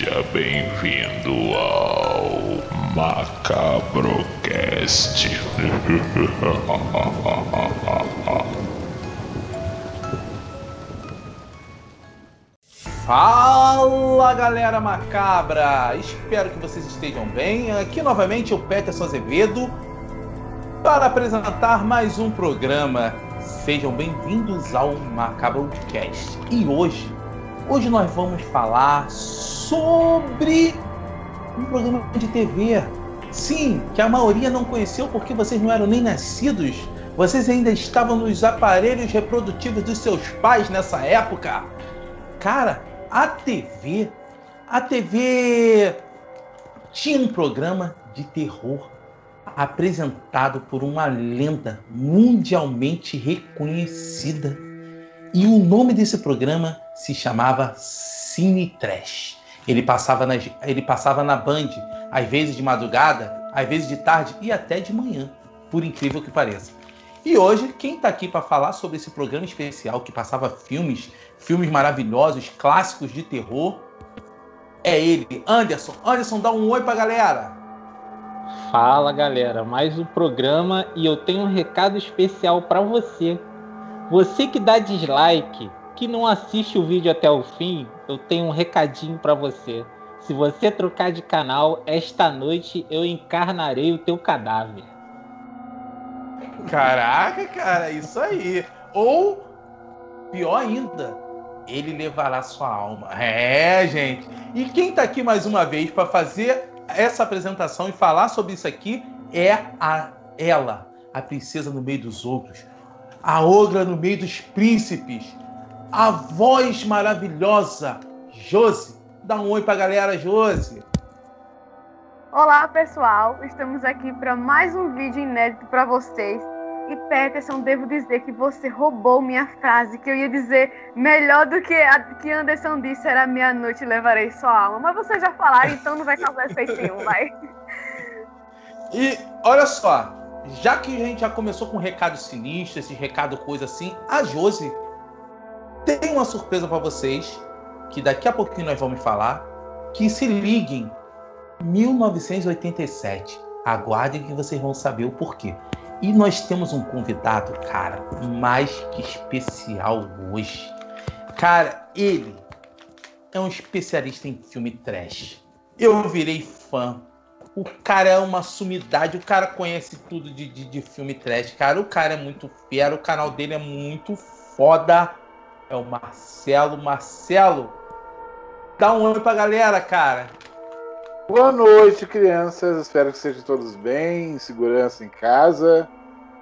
Seja bem-vindo ao Macabrocast. Fala galera macabra! Espero que vocês estejam bem. Aqui novamente o Peterson Azevedo para apresentar mais um programa. Sejam bem-vindos ao Macabrocast. E hoje Hoje nós vamos falar sobre um programa de TV. Sim, que a maioria não conheceu porque vocês não eram nem nascidos. Vocês ainda estavam nos aparelhos reprodutivos dos seus pais nessa época. Cara, a TV, a TV tinha um programa de terror apresentado por uma lenda mundialmente reconhecida. E o nome desse programa se chamava Cine Trash. Ele passava, na, ele passava na Band, às vezes de madrugada, às vezes de tarde e até de manhã, por incrível que pareça. E hoje, quem está aqui para falar sobre esse programa especial que passava filmes, filmes maravilhosos, clássicos de terror, é ele, Anderson. Anderson, dá um oi para a galera. Fala galera, mais um programa e eu tenho um recado especial para você. Você que dá dislike, que não assiste o vídeo até o fim, eu tenho um recadinho para você. Se você trocar de canal, esta noite eu encarnarei o teu cadáver. Caraca, cara, isso aí. Ou, pior ainda, ele levará sua alma. É, gente. E quem tá aqui mais uma vez para fazer essa apresentação e falar sobre isso aqui é a ela, a princesa no meio dos outros, a ogra no meio dos príncipes, a voz maravilhosa, Josi. Dá um oi pra galera, Josi. Olá, pessoal. Estamos aqui para mais um vídeo inédito para vocês. E Peterson, devo dizer que você roubou minha frase, que eu ia dizer melhor do que a que Anderson disse, era meia-noite levarei sua alma. Mas você já falaram, então não vai causar efeito nenhum, vai. E olha só, já que a gente já começou com um recado sinistro, esse recado coisa assim, a Josi tem uma surpresa para vocês, que daqui a pouquinho nós vamos falar, que se liguem 1987. Aguardem que vocês vão saber o porquê. E nós temos um convidado, cara, mais que especial hoje. Cara, ele é um especialista em filme trash. Eu virei fã. O cara é uma sumidade, o cara conhece tudo de, de, de filme trash. Cara, o cara é muito fera, o canal dele é muito foda é o Marcelo. Marcelo, dá um oi pra galera, cara. Boa noite, crianças. Espero que sejam todos bem, em segurança em casa.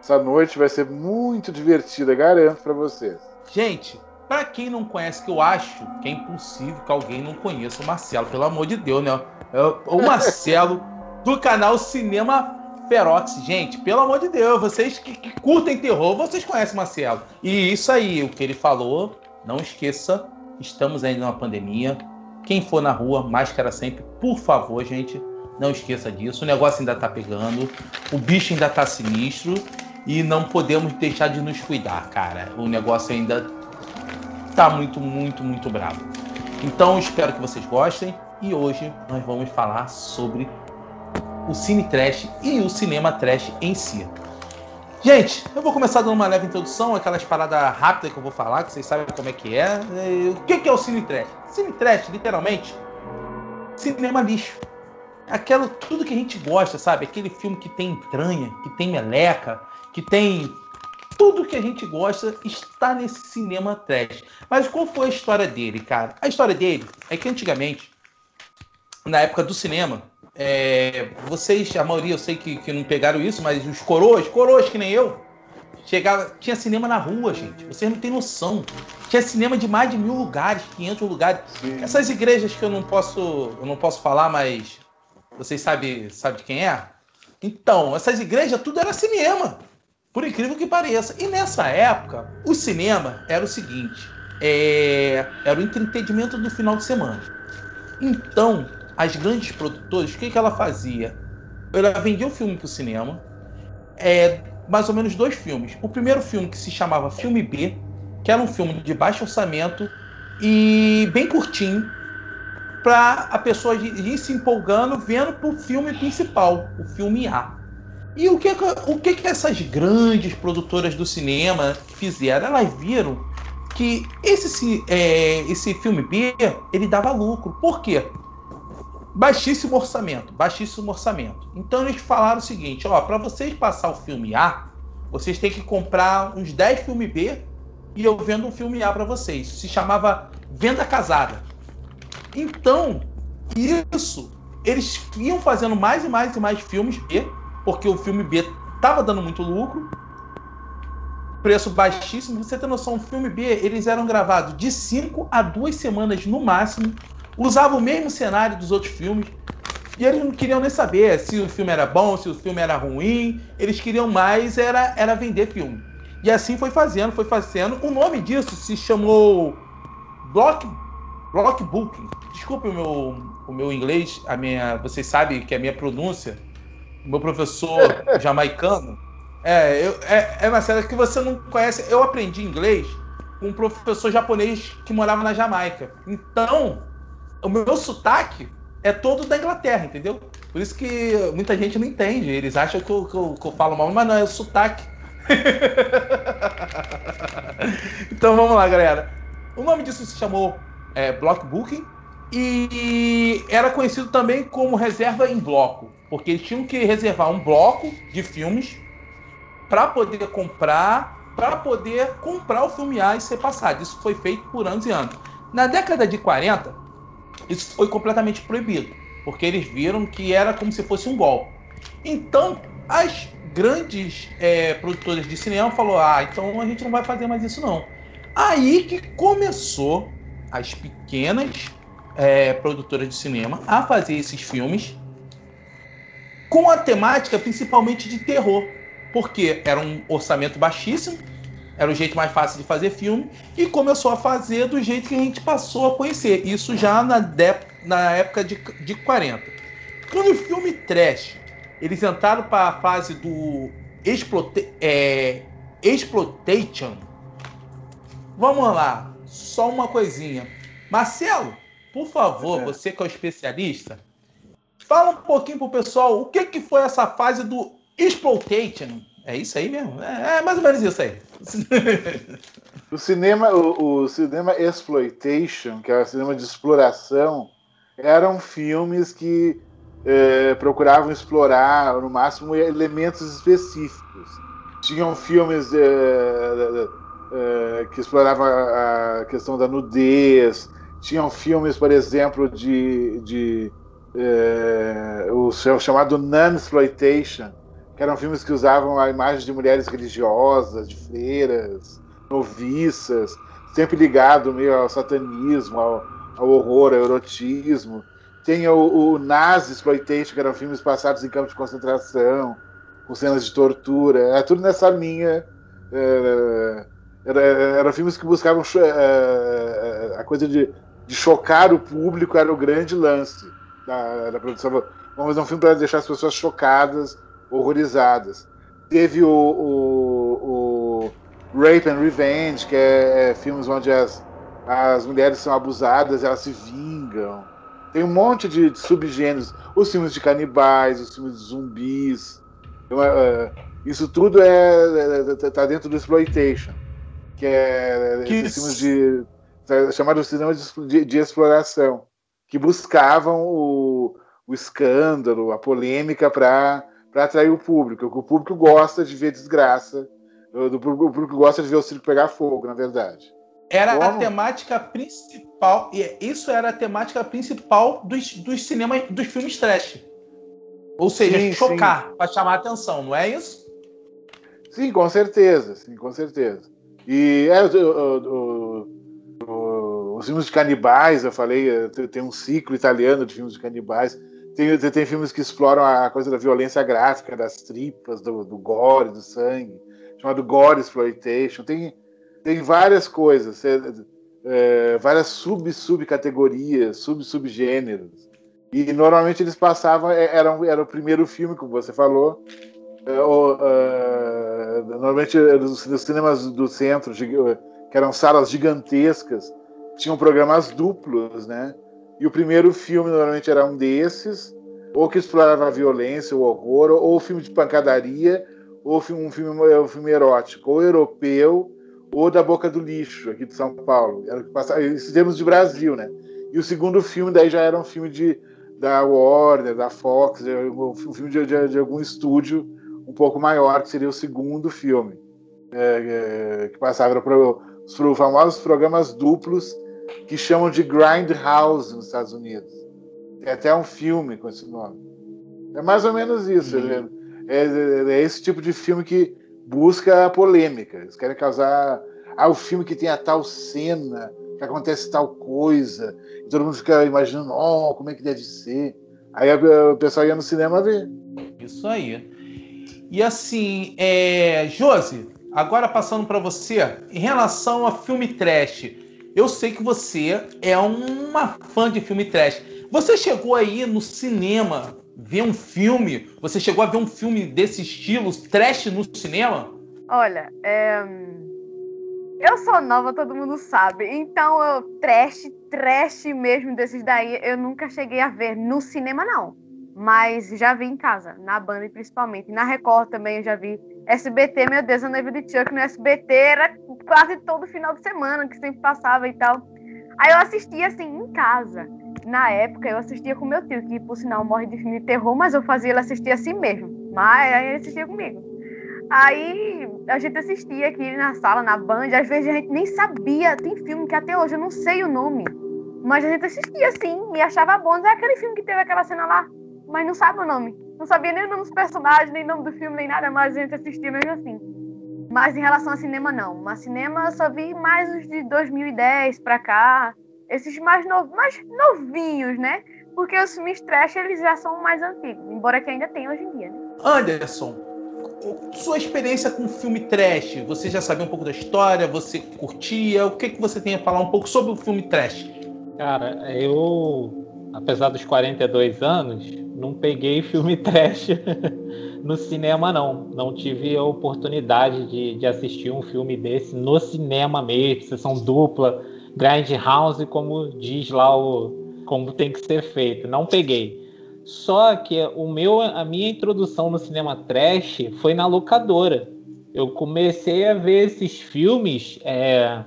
Essa noite vai ser muito divertida, garanto para vocês. Gente, para quem não conhece, que eu acho que é impossível que alguém não conheça o Marcelo, pelo amor de Deus, né? É o Marcelo do canal Cinema Ferox, gente, pelo amor de Deus, vocês que, que, curtem terror, vocês conhecem Marcelo. E isso aí, o que ele falou, não esqueça, estamos ainda numa pandemia. Quem for na rua, máscara sempre, por favor, gente, não esqueça disso. O negócio ainda tá pegando, o bicho ainda tá sinistro e não podemos deixar de nos cuidar, cara. O negócio ainda tá muito, muito, muito bravo. Então, espero que vocês gostem e hoje nós vamos falar sobre o cine trash e o cinema trash em si. Gente, eu vou começar dando uma leve introdução, aquelas paradas rápidas que eu vou falar, que vocês sabem como é que é. O que é o cine trash? Cine trash, literalmente, cinema lixo. Aquilo, tudo que a gente gosta, sabe? Aquele filme que tem entranha, que tem meleca, que tem tudo que a gente gosta está nesse cinema trash. Mas qual foi a história dele, cara? A história dele é que antigamente, na época do cinema, é, vocês, a maioria eu sei que, que não pegaram isso, mas os coroas, coroas que nem eu, chegava, tinha cinema na rua, gente. Vocês não têm noção. Tinha cinema de mais de mil lugares, 500 lugares. Sim. Essas igrejas que eu não posso, eu não posso falar, mas vocês sabem sabe de quem é? Então, essas igrejas tudo era cinema, por incrível que pareça. E nessa época, o cinema era o seguinte: é, era o entretenimento do final de semana. Então, as grandes produtoras, o que, que ela fazia? Ela vendia o filme para o cinema, é, mais ou menos dois filmes. O primeiro filme que se chamava Filme B, que era um filme de baixo orçamento e bem curtinho. para a pessoa ir se empolgando vendo pro filme principal, o filme A. E o que, o que, que essas grandes produtoras do cinema fizeram? Elas viram que esse, é, esse filme B ele dava lucro. Por quê? Baixíssimo orçamento, baixíssimo orçamento. Então eles falaram o seguinte: ó, para vocês passar o filme A, vocês têm que comprar uns 10 filmes B e eu vendo um filme A para vocês. Se chamava Venda Casada. Então, isso, eles iam fazendo mais e mais e mais filmes B, porque o filme B tava dando muito lucro, preço baixíssimo. Você tem noção, o filme B, eles eram gravados de 5 a 2 semanas no máximo, usavam o mesmo cenário dos outros filmes, e eles não queriam nem saber se o filme era bom, se o filme era ruim. Eles queriam mais era, era vender filme. E assim foi fazendo, foi fazendo. O nome disso se chamou Block, Block Booking. Desculpe o meu, o meu inglês, a minha, vocês sabem que a minha pronúncia, o meu professor jamaicano, é, eu, é, é uma série que você não conhece. Eu aprendi inglês com um professor japonês que morava na Jamaica. Então, o meu sotaque é todo da Inglaterra, entendeu? Por isso que muita gente não entende. Eles acham que eu, que eu, que eu falo mal, mas não, é o sotaque. então vamos lá, galera. O nome disso se chamou é, Block Booking e era conhecido também como reserva em bloco, porque eles tinham que reservar um bloco de filmes para poder comprar, para poder comprar o filme A e ser passado. Isso foi feito por anos e anos. Na década de 40, isso foi completamente proibido, porque eles viram que era como se fosse um golpe. Então, as grandes é, produtoras de cinema falou: ah, então a gente não vai fazer mais isso não. Aí que começou as pequenas é, produtoras de cinema a fazer esses filmes com a temática principalmente de terror, porque era um orçamento baixíssimo, era o jeito mais fácil de fazer filme e começou a fazer do jeito que a gente passou a conhecer. Isso já na, de, na época de, de 40. Quando o filme trash, eles entraram para a fase do explote, é, exploitation. Vamos lá, só uma coisinha. Marcelo, por favor, é. você que é o especialista, fala um pouquinho pro pessoal o que, que foi essa fase do exploitation. É isso aí mesmo? É, é mais ou menos isso aí. O cinema, o, o, cinema exploitation, que é o cinema de exploração, eram filmes que é, procuravam explorar no máximo elementos específicos. Tinham filmes é, é, que exploravam a, a, questão da nudez. Tinham filmes, por exemplo, de, de é, o chamado non-exploitation, que eram filmes que usavam a imagem de mulheres religiosas, de freiras, noviças, sempre ligado meio ao satanismo, ao, ao horror, ao erotismo. Tem o, o Nazi Exploitation, que eram filmes passados em campos de concentração, com cenas de tortura. É tudo nessa linha. É, era, eram filmes que buscavam é, a coisa de, de, chocar o público, era o grande lance da, da produção. Vamos fazer um filme para deixar as pessoas chocadas horrorizadas. Teve o, o, o Rape and Revenge, que é, é, filmes onde as, as mulheres são abusadas, elas se vingam. Tem um monte de, de subgêneros. Os filmes de canibais, os filmes de zumbis. Então, é, é isso tudo é, é, tá dentro do exploitation, que é que filmes de tá chamado cinema de, de, de, exploração, que buscavam o, o escândalo, a polêmica para para atrair o público. O público gosta de ver desgraça. O público gosta de ver o circo pegar fogo, na verdade. Era Como? a temática principal, e isso era a temática principal dos, dos cinemas, dos filmes trash. Ou seja, sim, chocar, para chamar a atenção, não é isso? Sim, com certeza, sim, com certeza. E é, o, o, o, os filmes de canibais, eu falei, tem um ciclo italiano de filmes de canibais. Tem, tem filmes que exploram a coisa da violência gráfica, das tripas, do, do gore, do sangue, chamado Gore Exploitation. Tem, tem várias coisas, é, é, várias sub-subcategorias, sub-subgêneros. E normalmente eles passavam, é, era, era o primeiro filme, como você falou. É, é, normalmente nos, nos cinemas do centro, que eram salas gigantescas, tinham programas duplos, né? E o primeiro filme normalmente era um desses, ou que explorava a violência, o horror, ou filme de pancadaria, ou um filme, um filme erótico, ou europeu, ou da Boca do Lixo, aqui de São Paulo. Era que passava, isso temos de Brasil, né? E o segundo filme daí já era um filme de, da Warner, da Fox, um filme de, de, de algum estúdio um pouco maior, que seria o segundo filme, é, é, que passava para os famosos programas duplos que chamam de Grindhouse nos Estados Unidos. Tem até um filme com esse nome. É mais ou menos isso. Uhum. É, é, é, esse tipo de filme que busca a polêmica. Eles querem causar. Ah, o filme que tem a tal cena, que acontece tal coisa. E todo mundo fica imaginando, oh, como é que deve ser. Aí o pessoal ia no cinema ver. Isso aí. E assim, é... Josi, agora passando para você, em relação a filme trash, eu sei que você é uma fã de filme trash. Você chegou aí no cinema ver um filme? Você chegou a ver um filme desse estilo, trash no cinema? Olha, é... eu sou nova, todo mundo sabe. Então, eu, trash, trash mesmo desses daí, eu nunca cheguei a ver no cinema, não mas já vi em casa, na banda principalmente. Na Record também eu já vi. SBT, meu Deus, a noiva de Chuck no SBT era quase todo final de semana que sempre passava e tal. Aí eu assistia assim em casa. Na época eu assistia com meu tio, que por sinal morre de filme de terror, mas eu fazia ele assistir assim mesmo. Mas aí ele assistia comigo. Aí a gente assistia aqui na sala, na band, às vezes a gente nem sabia. Tem filme que até hoje eu não sei o nome. Mas a gente assistia assim e achava bom. É aquele filme que teve aquela cena lá mas não sabe o nome. Não sabia nem o nome dos personagens, nem o nome do filme, nem nada, mas a gente assistia mesmo assim. Mas em relação a cinema, não. Mas cinema eu só vi mais os de 2010 pra cá. Esses mais, no... mais novinhos, né? Porque os filmes trash, eles já são mais antigos. Embora que ainda tem hoje em dia, né? Anderson, sua experiência com filme trash, você já sabia um pouco da história? Você curtia? O que, que você tem a falar um pouco sobre o filme trash? Cara, eu, apesar dos 42 anos, não peguei filme trash no cinema, não. Não tive a oportunidade de, de assistir um filme desse no cinema mesmo, sessão dupla, Grindhouse, como diz lá o como tem que ser feito. Não peguei. Só que o meu, a minha introdução no cinema trash foi na locadora. Eu comecei a ver esses filmes é,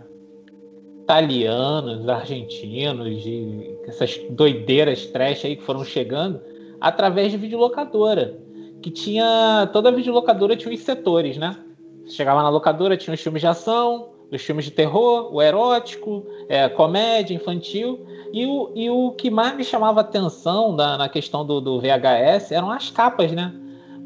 italianos, argentinos, de, essas doideiras trash aí que foram chegando através de videolocadora. Que tinha. Toda videolocadora tinha os setores, né? Você chegava na locadora, tinha os filmes de ação, os filmes de terror, o erótico, é, comédia, infantil. E o, e o que mais me chamava atenção na, na questão do, do VHS eram as capas, né?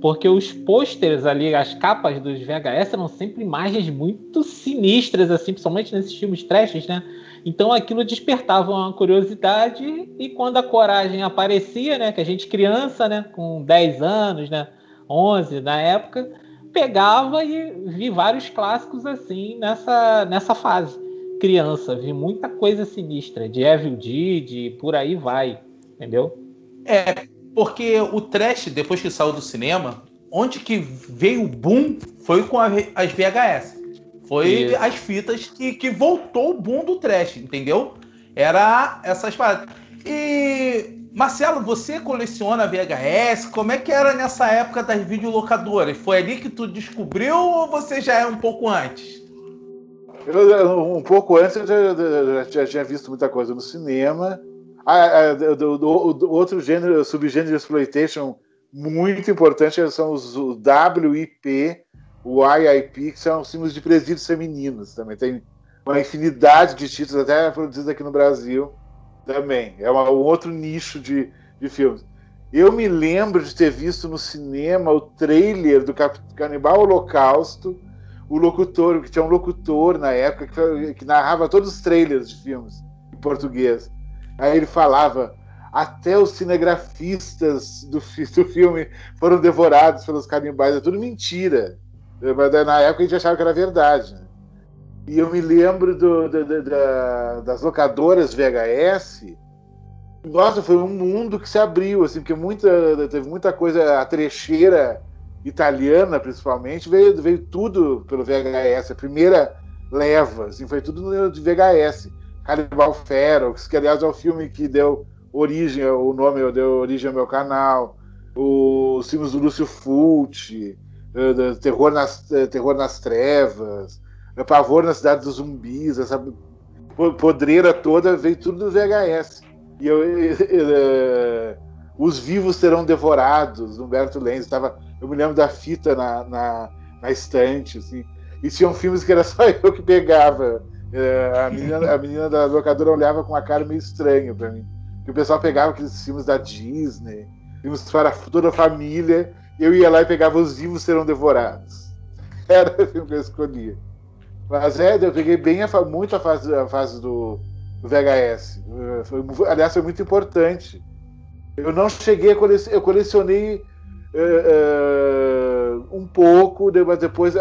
Porque os pôsteres ali, as capas dos VHS eram sempre imagens muito sinistras, assim, principalmente nesses filmes trashes, né? Então aquilo despertava uma curiosidade e quando a coragem aparecia, né, que a gente criança, né, com 10 anos, né, 11 na época, pegava e vi vários clássicos assim nessa nessa fase. Criança, vi muita coisa sinistra, de Evil Dead, por aí vai, entendeu? É, porque o trash depois que saiu do cinema, onde que veio o boom foi com as VHS. Foi Isso. as fitas que, que voltou o boom do trash, entendeu? Era essas paradas. E, Marcelo, você coleciona VHS? Como é que era nessa época das videolocadoras? Foi ali que tu descobriu ou você já é um pouco antes? Eu, um pouco antes eu já, já, já, tinha visto muita coisa no cinema. Ah, ah, do, do, do, outro gênero, subgênero de exploitation muito importante são os WIP, o IIP, que são símbolos de presídios femininos também. Tem uma infinidade de títulos, até produzidos aqui no Brasil também. É uma, um outro nicho de, de filmes. Eu me lembro de ter visto no cinema o trailer do Canibal Holocausto, o locutor, que tinha um locutor na época que, que narrava todos os trailers de filmes em português. Aí ele falava até os cinegrafistas do, do filme foram devorados pelos canibais. É tudo mentira. Mas na época a gente achava que era verdade. Né? E eu me lembro do, do, do, da, das locadoras VHS. Nossa, foi um mundo que se abriu, assim, porque muita, teve muita coisa, a trecheira italiana, principalmente, veio, veio tudo pelo VHS. A primeira leva, assim, foi tudo de VHS. Cannibal Ferox, que aliás é o filme que deu origem, o nome deu origem ao meu canal, os filmes do Lúcio Fulci, uh, Terror nas, uh, Terror nas Trevas, Pavor na Cidade dos Zumbis, essa podreira toda veio tudo do VHS. E eu, Os Vivos Serão Devorados, Humberto Lenz, tava, eu me lembro da fita na, na, na estante, assim, e tinham filmes que era só eu que pegava. A, menina, a menina da locadora olhava com uma cara meio estranha para mim. Que o pessoal pegava aqueles filmes da Disney, filmes para toda a família, e eu ia lá e pegava Os Vivos Serão Devorados. Era o filme que eu escolhia. Mas é, eu peguei bem a, muito a fase, a fase do, do VHS. Foi, aliás, foi muito importante. Eu não cheguei a colecionar, eu colecionei uh, uh, um pouco, mas depois uh,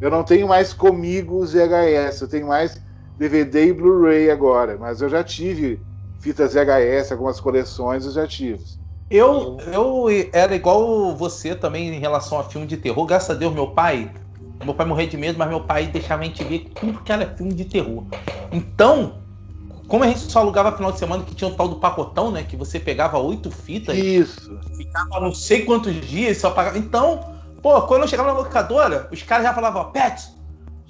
eu não tenho mais comigo os VHS, eu tenho mais DVD e Blu-ray agora, mas eu já tive fitas VHS, algumas coleções eu já tive. Eu, eu era igual você também em relação a filme de terror. Graças a Deus, meu pai. Meu pai morreu de medo, mas meu pai deixava a gente ver tudo que era filme de terror. Então, como a gente só alugava final de semana que tinha o tal do pacotão, né? Que você pegava oito fitas. Isso. Ficava não sei quantos dias só pagava. Então, pô, quando eu chegava na locadora, os cares já falavam, Pet,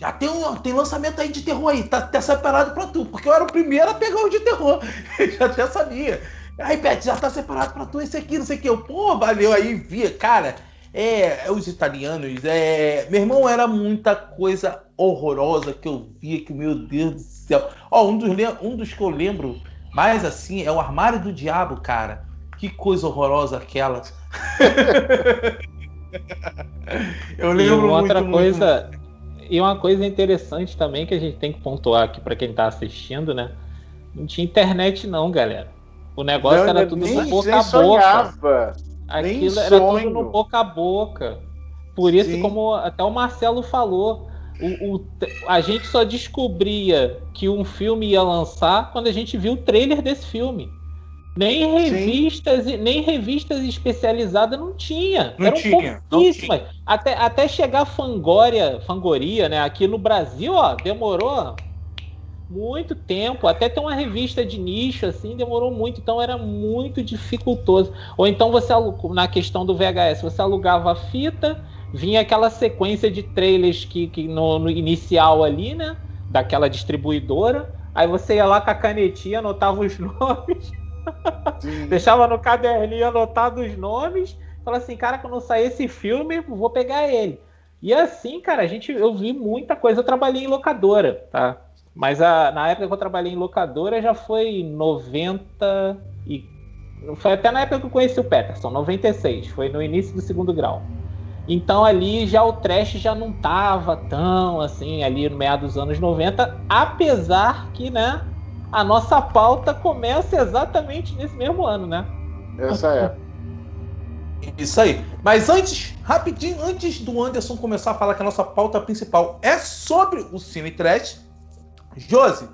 já tem, um, tem lançamento aí de terror aí, tá, tá separado pra tu. Porque eu era o primeiro a pegar o de terror. já, já sabia. Aí, Pet, já tá separado pra tu esse aqui, não sei o que. Eu, pô, valeu. Aí via, cara, é, é, os italianos, é. Meu irmão, era muita coisa horrorosa que eu via, que, meu Deus do céu. Ó, um dos, um dos que eu lembro mais assim é o Armário do Diabo, cara. Que coisa horrorosa aquela. eu lembro e outra muito, coisa. Muito e uma coisa interessante também que a gente tem que pontuar aqui para quem está assistindo, né? Não tinha internet não, galera. O negócio não, era tudo nem, no boca a boca. Aquilo era tudo no boca a boca. Por isso, Sim. como até o Marcelo falou, o, o, a gente só descobria que um filme ia lançar quando a gente viu o trailer desse filme. Nem revistas, Sim. nem revistas especializadas não tinha. Não Eram tinha, pouquíssimas. Até, até chegar Fangoria, Fangoria, né? Aqui no Brasil, ó, demorou muito tempo. Até ter uma revista de nicho, assim, demorou muito. Então era muito dificultoso. Ou então você, na questão do VHS, você alugava a fita, vinha aquela sequência de trailers que, que no, no inicial ali, né? Daquela distribuidora. Aí você ia lá com a canetinha, anotava os nomes. Deixava no caderninho anotado os nomes. Fala assim, cara, quando sair esse filme, vou pegar ele. E assim, cara, a gente, eu vi muita coisa. Eu trabalhei em locadora, tá? Mas a, na época que eu trabalhei em locadora já foi 90 e foi até na época que eu conheci o Peterson, 96, foi no início do segundo grau. Então ali já o trash já não tava tão assim ali no meio dos anos 90, apesar que, né, a nossa pauta começa exatamente nesse mesmo ano, né? Essa é. Isso aí. Mas antes, rapidinho, antes do Anderson começar a falar que a nossa pauta principal é sobre o Cine Trash, Josi,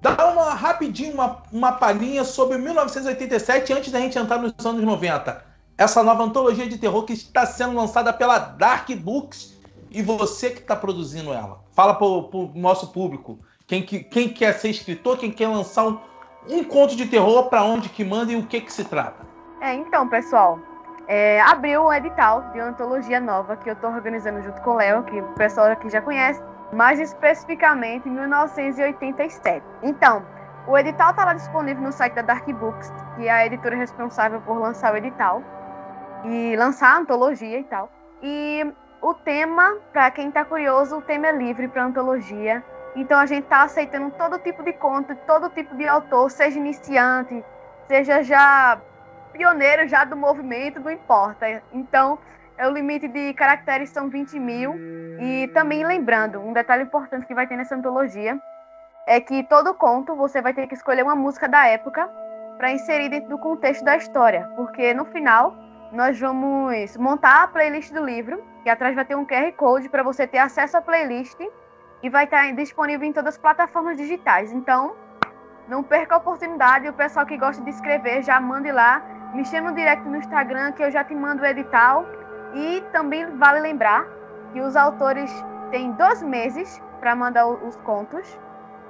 dá uma rapidinho uma, uma palhinha sobre 1987 antes da gente entrar nos anos 90. Essa nova antologia de terror que está sendo lançada pela Dark Books e você que está produzindo ela. Fala para o nosso público quem, quem quer ser escritor, quem quer lançar um, um conto de terror, para onde que manda e o que que se trata? É, então, pessoal, é, abriu um edital de uma antologia nova que eu estou organizando junto com o Léo, que o pessoal aqui já conhece, mais especificamente em 1987. Então, o edital está lá disponível no site da Dark Books, que é a editora responsável por lançar o edital e lançar a antologia e tal. E o tema, para quem está curioso, o tema é livre para antologia. Então a gente está aceitando todo tipo de conto, todo tipo de autor, seja iniciante, seja já pioneiro já do movimento, não importa. Então, é o limite de caracteres são 20 mil. E também lembrando, um detalhe importante que vai ter nessa antologia é que todo conto você vai ter que escolher uma música da época para inserir dentro do contexto da história, porque no final nós vamos montar a playlist do livro, que atrás vai ter um QR Code para você ter acesso à playlist e vai estar disponível em todas as plataformas digitais. Então, não perca a oportunidade. O pessoal que gosta de escrever, já mande lá. Me chama direto no Instagram que eu já te mando o edital. E também vale lembrar que os autores têm dois meses para mandar os contos.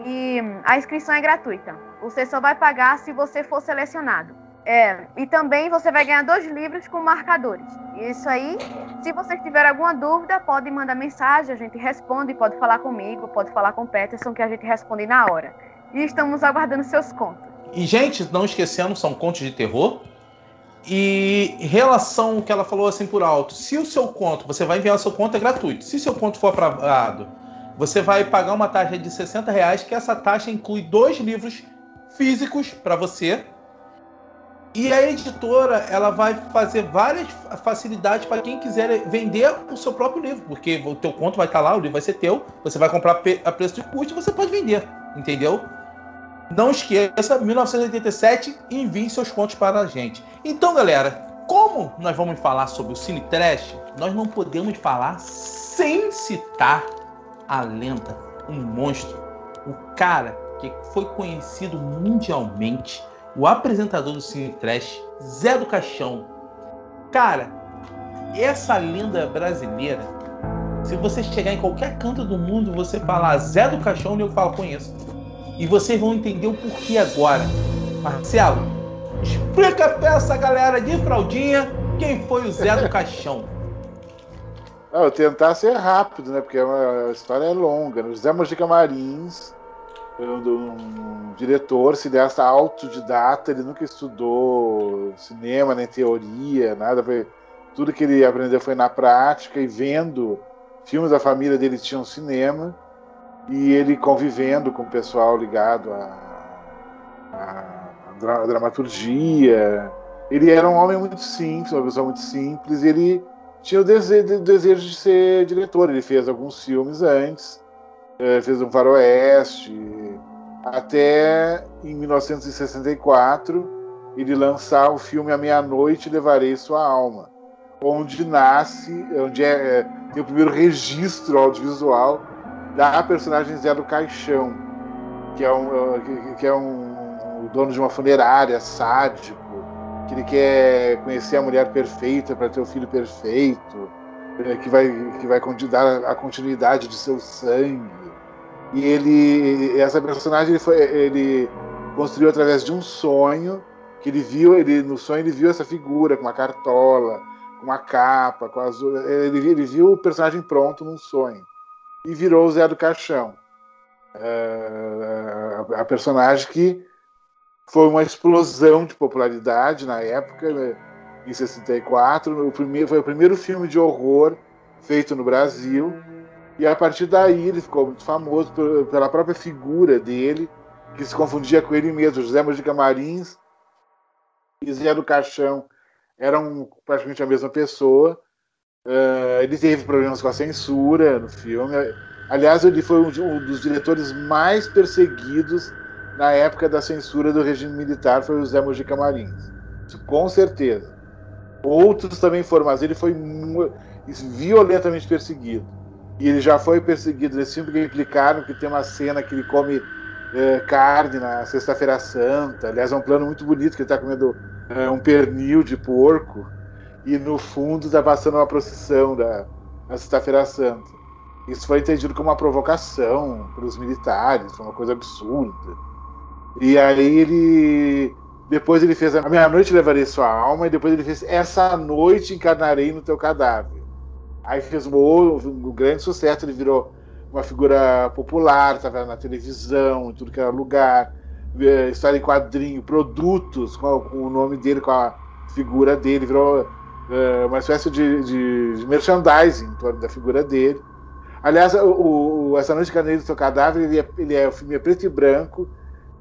E a inscrição é gratuita. Você só vai pagar se você for selecionado. É, e também você vai ganhar dois livros com marcadores. Isso aí, se você tiver alguma dúvida, pode mandar mensagem, a gente responde, pode falar comigo, pode falar com o Peterson, que a gente responde na hora. E estamos aguardando seus contos. E, gente, não esquecendo, são contos de terror. E em relação ao que ela falou assim por alto, se o seu conto, você vai enviar o seu conto, é gratuito. Se seu conto for aprovado, você vai pagar uma taxa de 60 reais, que essa taxa inclui dois livros físicos para você. E a editora ela vai fazer várias facilidades para quem quiser vender o seu próprio livro, porque o teu conto vai estar lá, o livro vai ser teu, você vai comprar a preço de custo, você pode vender, entendeu? Não esqueça, 1987, envie seus contos para a gente. Então, galera, como nós vamos falar sobre o Cine Trash, nós não podemos falar sem citar a lenda, um monstro, o cara que foi conhecido mundialmente, o apresentador do Cine Trash, Zé do Caixão. Cara, essa lenda brasileira, se você chegar em qualquer canto do mundo, você falar Zé do Caixão, eu falo conheço. E vocês vão entender o porquê agora. Marcelo, explica pra essa galera de fraldinha quem foi o Zé do Caixão. Eu tentar ser rápido, né? Porque a história é longa. O José Mojica Marins, um, um diretor, cineasta autodidata, ele nunca estudou cinema, nem teoria, nada. Foi, tudo que ele aprendeu foi na prática e vendo filmes da família dele tinham cinema e ele convivendo com o pessoal ligado à, à, dramaturgia. Ele era um homem muito simples, uma pessoa muito simples, e ele tinha o desejo, o desejo de ser diretor. Ele fez alguns filmes antes, fez um faroeste, até em 1964 ele lançar o filme A Meia-Noite Levarei Sua Alma, onde nasce, onde é, é tem o primeiro registro audiovisual da personagem Zé do Caixão, que é um, que é um, dono de uma funerária sádico, que ele quer conhecer a mulher perfeita para ter o filho perfeito, é, que vai, que vai dar a continuidade de seu sangue. E ele, essa personagem, ele, foi, ele construiu através de um sonho que ele viu, ele no sonho ele viu essa figura com uma cartola, com uma capa, com azul. Ele, ele viu o personagem pronto num sonho e virou o Zé do Caixão. É, a personagem que foi uma explosão de popularidade na época, né, em 64. O primeiro, foi o primeiro filme de horror feito no Brasil. E a partir daí ele ficou muito famoso pela própria figura dele, que se confundia com ele mesmo. José Mojica Marins e Zé do Caixão eram praticamente a mesma pessoa. Uh, ele teve problemas com a censura no filme. Aliás, ele foi um, dos diretores mais perseguidos na época da censura do regime militar, foi o José Mojica Marins. Isso, com certeza. Outros também foram, mas ele foi violentamente perseguido. E ele já foi perseguido nesse filme porque implicaram que tem uma cena que ele come é, carne na Sexta-feira Santa. Aliás, é um plano muito bonito que ele está comendo é, um pernil de porco e no fundo está passando uma procissão da, Sexta-feira Santa. Isso foi entendido como uma provocação pelos militares, foi uma coisa absurda. E aí ele. Depois ele fez A Meia-Noite Levarei Sua Alma, e depois ele fez Essa Noite Encarnarei no Teu Cadáver. Aí fez um, grande sucesso, ele virou uma figura popular, estava na televisão, em tudo que era lugar, história em quadrinho, produtos com, com, o nome dele, com a figura dele, virou uh, uma espécie de, de, de, merchandising em torno da figura dele. Aliás, o, o Essa Noite Carneiro do Seu Cadáver, ele é, ele é, o filme é preto e branco,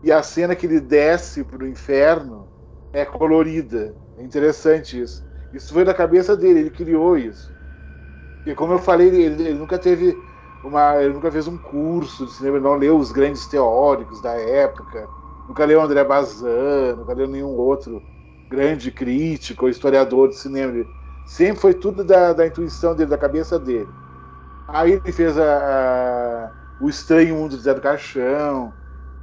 e a cena que ele desce para o inferno é colorida. É interessante isso. Isso foi da cabeça dele, ele criou isso. E como eu falei, ele, ele nunca teve uma, ele nunca fez um curso de cinema, não leu os grandes teóricos da época, nunca leu André Bazin, nunca leu nenhum outro grande crítico ou historiador de cinema. Ele sempre foi tudo da, da intuição dele, da cabeça dele. Aí ele fez a, a, o Estranho Mundo de Zé do Caixão,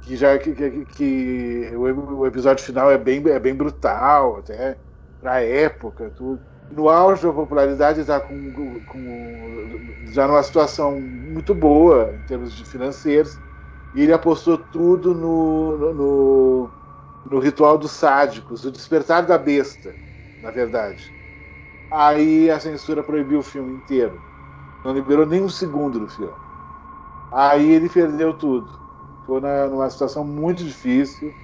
que já que, que, que o, o, episódio final é bem, é bem brutal, até pra época, tudo no auge da popularidade, está com, com, já numa situação muito boa em termos de financeiros, E ele apostou tudo no, no, no, no ritual dos sádicos, o despertar da besta, na verdade. Aí a censura proibiu o filme inteiro. Não liberou nem um segundo do filme. Aí ele perdeu tudo. Ficou numa situação muito difícil.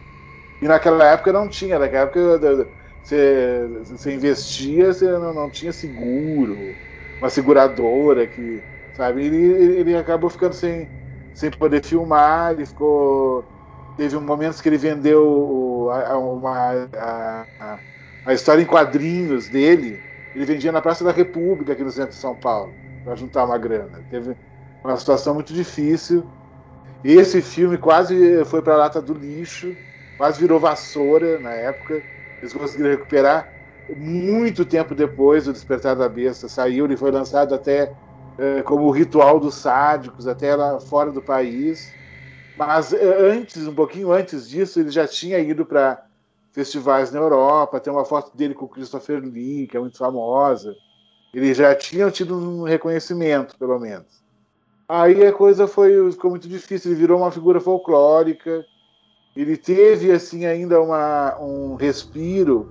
E naquela época não tinha, naquela época você, investia, você não, não, tinha seguro, uma seguradora que. Sabe? Ele, ele acabou ficando sem, sem poder filmar, ele ficou. Teve um momentos que ele vendeu a, uma, a, a, a história em quadrinhos dele, ele vendia na Praça da República, aqui no centro de São Paulo, para juntar uma grana. Teve uma situação muito difícil. E esse filme quase foi para a lata do lixo, quase virou vassoura na época. Eles conseguiram recuperar. Muito tempo depois, o Despertar da Besta saiu, ele foi lançado até é, como ritual dos sádicos, até lá fora do país. Mas é, antes, um pouquinho antes disso, ele já tinha ido para festivais na Europa. Tem uma foto dele com Christopher Lee, que é muito famosa. Ele já tinha tido um reconhecimento, pelo menos. Aí a coisa foi ficou muito difícil. Ele virou uma figura folclórica. Ele teve assim ainda uma, um respiro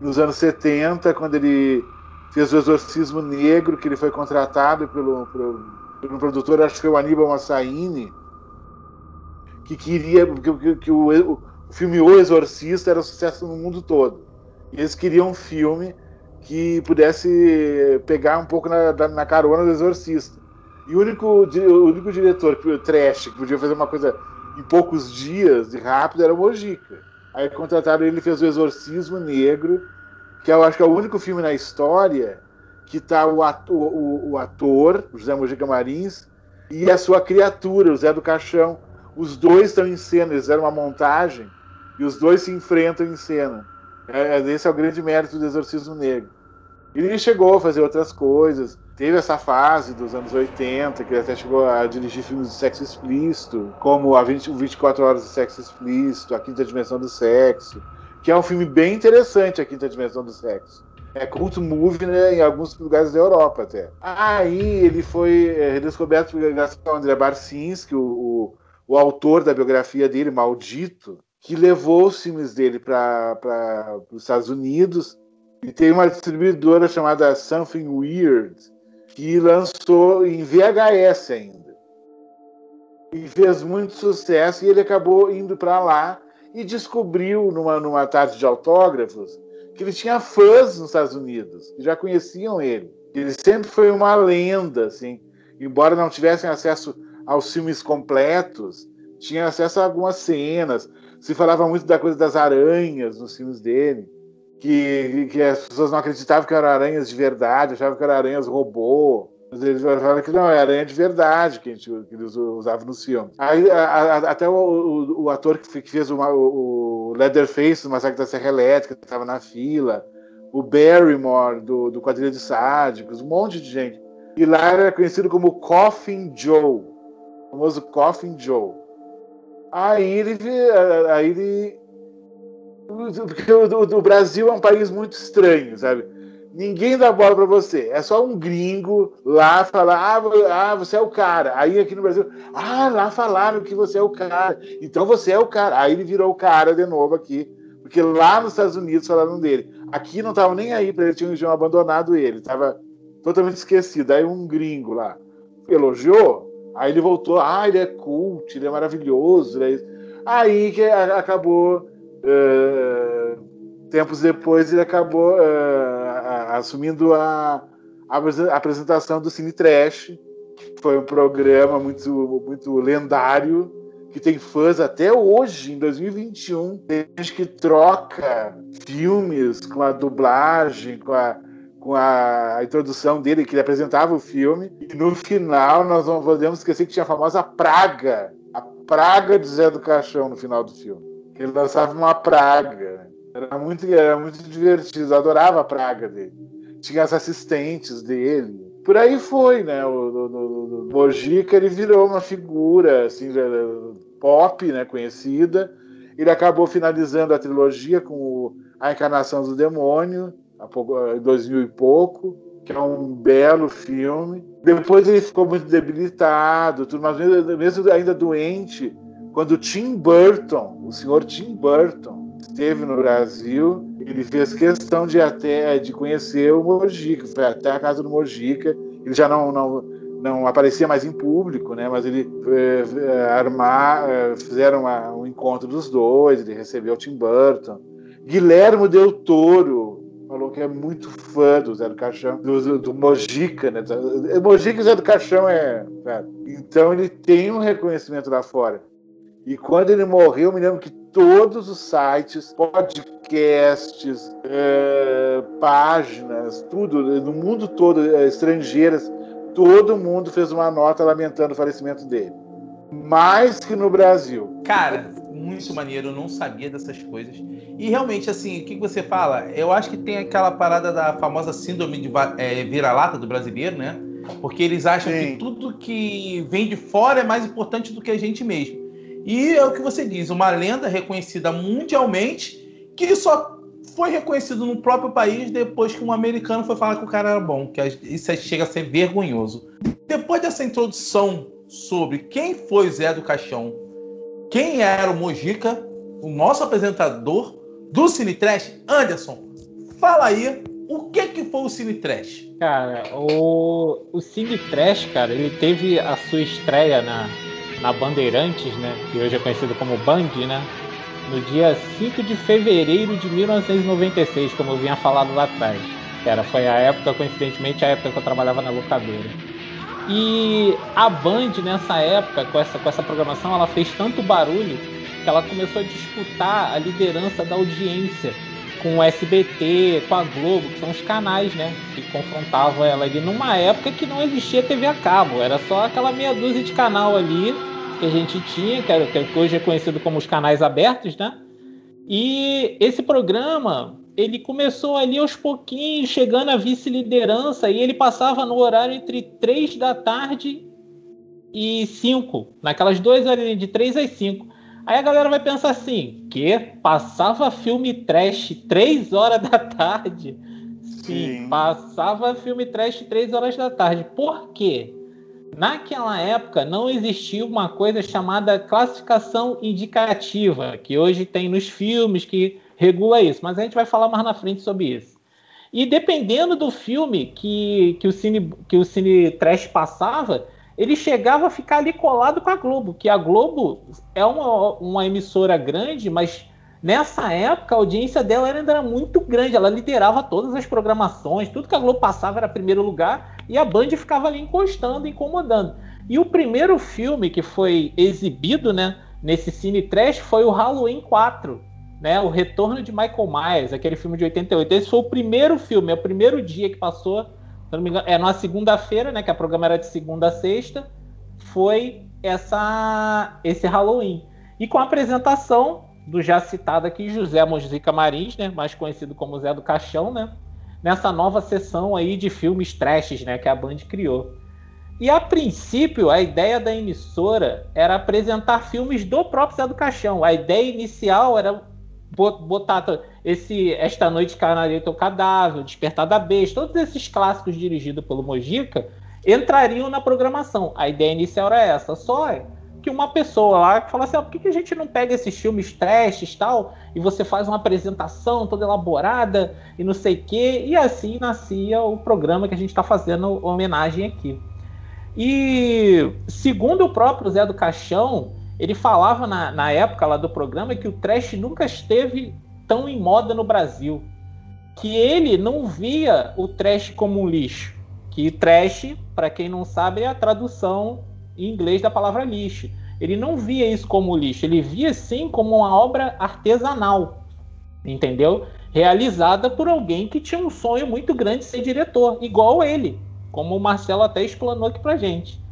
nos anos 70, quando ele fez o Exorcismo Negro, que ele foi contratado pelo, pelo, pelo produtor, acho que foi o Aníbal Massaini, que queria que, que, que o, o, filme O Exorcista era sucesso no mundo todo. E eles queriam um filme que pudesse pegar um pouco na, na carona do Exorcista. E o único, o único diretor, trash, que podia fazer uma coisa em poucos dias, de rápido, era o Mojica. Aí contrataram ele, fez o Exorcismo Negro, que eu acho que é o único filme na história que tá o ator, o, o ator José Mojica Marins, e a sua criatura, o Zé do Caixão. Os dois estão em cena, eles fizeram uma montagem e os dois se enfrentam em cena. É, esse é o grande mérito do Exorcismo Negro. Ele chegou a fazer outras coisas, teve essa fase dos anos 80, que ele até chegou a dirigir filmes de sexo explícito, como a 20, 24 Horas de Sexo Explícito, A Quinta Dimensão do Sexo, que é um filme bem interessante, A Quinta Dimensão do Sexo. É cult movie né, em alguns lugares da Europa até. Aí ele foi é, redescoberto graças André Barcinski, o, o, o autor da biografia dele, Maldito, que levou os filmes dele para os Estados Unidos. E tem uma distribuidora chamada Something Weird, que lançou em VHS ainda. E fez muito sucesso, e ele acabou indo para lá e descobriu, numa, numa tarde de autógrafos, que ele tinha fãs nos Estados Unidos, que já conheciam ele. Ele sempre foi uma lenda, assim. Embora não tivessem acesso aos filmes completos, tinha acesso a algumas cenas. Se falava muito da coisa das aranhas nos filmes dele, que, que as pessoas não acreditavam que eram aranhas de verdade, achavam que eram aranhas robô. Mas eles falaram que não, é aranha de verdade que, a gente, que eles usavam nos filmes. Aí, a, a, até o, o, o, ator que fez o, o Leatherface do Massacre da Serra Elétrica, que estava na fila, o Barrymore do, do Quadrilha de Sádicos, um monte de gente. E lá era conhecido como Coffin Joe, o famoso Coffin Joe. Aí ele, aí ele porque o, o, Brasil é um país muito estranho, sabe? Ninguém dá bola para você. É só um gringo lá falar: ah, ah, você é o cara. Aí aqui no Brasil, ah, lá falaram que você é o cara. Então você é o cara. Aí ele virou o cara de novo aqui. Porque lá nos Estados Unidos falaram dele. Aqui não estavam nem aí para ele, tinham, abandonado ele. Estava totalmente esquecido. Aí um gringo lá elogiou. Aí ele voltou: ah, ele é cult, ele é maravilhoso. É aí que acabou Uh, tempos depois ele acabou uh, assumindo a, a, apresentação do Cine Trash, que foi um programa muito, muito lendário, que tem fãs até hoje, em 2021. Tem gente que troca filmes com a dublagem, com a, com a introdução dele, que ele apresentava o filme. E no final, nós não podemos esquecer que tinha a famosa praga, a praga de Zé do Caixão no final do filme. Ele lançava uma praga. Era muito, era muito divertido. Eu adorava a praga dele. Tinha as assistentes dele. Por aí foi, né? O, o, o, o Mojica ele virou uma figura assim, pop, né? Conhecida. Ele acabou finalizando a trilogia com A Encarnação do Demônio, em 2000 e pouco, que é um belo filme. Depois ele ficou muito debilitado, tudo, mas mesmo ainda doente, quando Tim Burton, o senhor Tim Burton, esteve no Brasil, ele fez questão de até de conhecer o Mojica, foi até a casa do Mojica. Ele já não, não, não aparecia mais em público, né? Mas ele é, armar, é, fizeram uma, um encontro dos dois. Ele recebeu o Tim Burton. Guilherme Del Toro falou que é muito fã do Zé do Caixão, do, do Mojica, né? Mojica e Zé do Caixão é. Cara. Então ele tem um reconhecimento lá fora. E quando ele morreu, eu me lembro que todos os sites, podcasts, é, páginas, tudo, no mundo todo, é, estrangeiras, todo mundo fez uma nota lamentando o falecimento dele. Mais que no Brasil. Cara, muito maneiro, eu não sabia dessas coisas. E realmente, assim, o que você fala? Eu acho que tem aquela parada da famosa síndrome de é, vira-lata do brasileiro, né? Porque eles acham Sim. que tudo que vem de fora é mais importante do que a gente mesmo. E é o que você diz, uma lenda reconhecida mundialmente que só foi reconhecido no próprio país depois que um americano foi falar que o cara era bom, que isso chega a ser vergonhoso. Depois dessa introdução sobre quem foi Zé do Caixão, quem era o Mojica, o nosso apresentador do Cine Trash, Anderson, fala aí o que que foi o Cine Trash? Cara, o, o Cine Trash, cara, ele teve a sua estreia na, na Bandeirantes, né, que hoje é conhecido como Band, né, no dia 5 de fevereiro de 1996, como eu vinha falado lá atrás. Era, foi a época, coincidentemente, a época que eu trabalhava na locadora. E a Band, nessa época, com essa, com essa programação, ela fez tanto barulho que ela começou a disputar a liderança da audiência com o SBT, com a Globo, que são os canais, né, que confrontavam ela ali numa época que não existia TV a cabo, era só aquela meia dúzia de canal ali que a gente tinha, que, era, que hoje é conhecido como os canais abertos, né? E esse programa, ele começou ali aos pouquinhos, chegando à vice-liderança, e ele passava no horário entre 3 da tarde e 5, naquelas duas horas de 3 às 5. Aí a galera vai pensar assim, que passava filme trash 3 horas da tarde? Sim, Sim. passava filme trash 3 horas da tarde. Por quê? Naquela época não existia uma coisa chamada classificação indicativa, que hoje tem nos filmes que regula isso, mas a gente vai falar mais na frente sobre isso. E dependendo do filme que, que, o, cine, que o Cine Trash passava, ele chegava a ficar ali colado com a Globo, que a Globo é uma, uma emissora grande, mas nessa época a audiência dela ainda era muito grande, ela liderava todas as programações, tudo que a Globo passava era primeiro lugar, e a Band ficava ali encostando, incomodando. E o primeiro filme que foi exibido, né, nesse cine trash foi o Halloween 4, né, o Retorno de Michael Myers, aquele filme de 88. Esse foi o primeiro filme, é o primeiro dia que passou, se não me engano, é numa segunda-feira, né, que a programa era de segunda a sexta, foi essa esse Halloween. E com a apresentação do já citado aqui José Mojica Marins, né, mais conhecido como Zé do Caixão, né, nessa nova sessão aí de filmes trashes, né, que a Band criou. E a princípio, a ideia da emissora era apresentar filmes do próprio Zé do Caixão. A ideia inicial era botar esse Esta Noite Canaria Teu Cadáver, Despertar da Besta, todos esses clássicos dirigidos pelo Mojica entrariam na programação. A ideia inicial era essa. Só que uma pessoa lá que fala assim: ah, por que, que a gente não pega esses filmes trashes tal e você faz uma apresentação toda elaborada e não sei o quê? E assim nascia o programa que a gente está fazendo homenagem aqui. E segundo o próprio Zé do Caixão, ele falava na, na época lá do programa que o trash nunca esteve tão em moda no Brasil. Que ele não via o trash como um lixo. Que trash, para quem não sabe, é a tradução em inglês da palavra lixo. Ele não via isso como lixo, ele via sim como uma obra artesanal, entendeu? Realizada por alguém que tinha um sonho muito grande de ser diretor, igual ele, como o Marcelo até explanou aqui pra gente.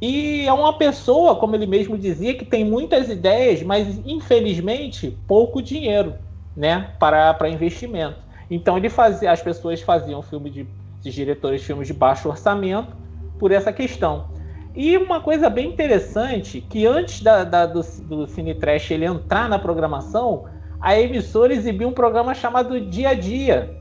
E é uma pessoa, como ele mesmo dizia, que tem muitas ideias, mas infelizmente pouco dinheiro, né, para, para investimento. Então ele fazia, as pessoas faziam filme de, esses diretores filmes de baixo orçamento por essa questão. E uma coisa bem interessante, que antes da, da, do, do Cine Trash ele entrar na programação, a emissora exibia um programa chamado Dia a Dia,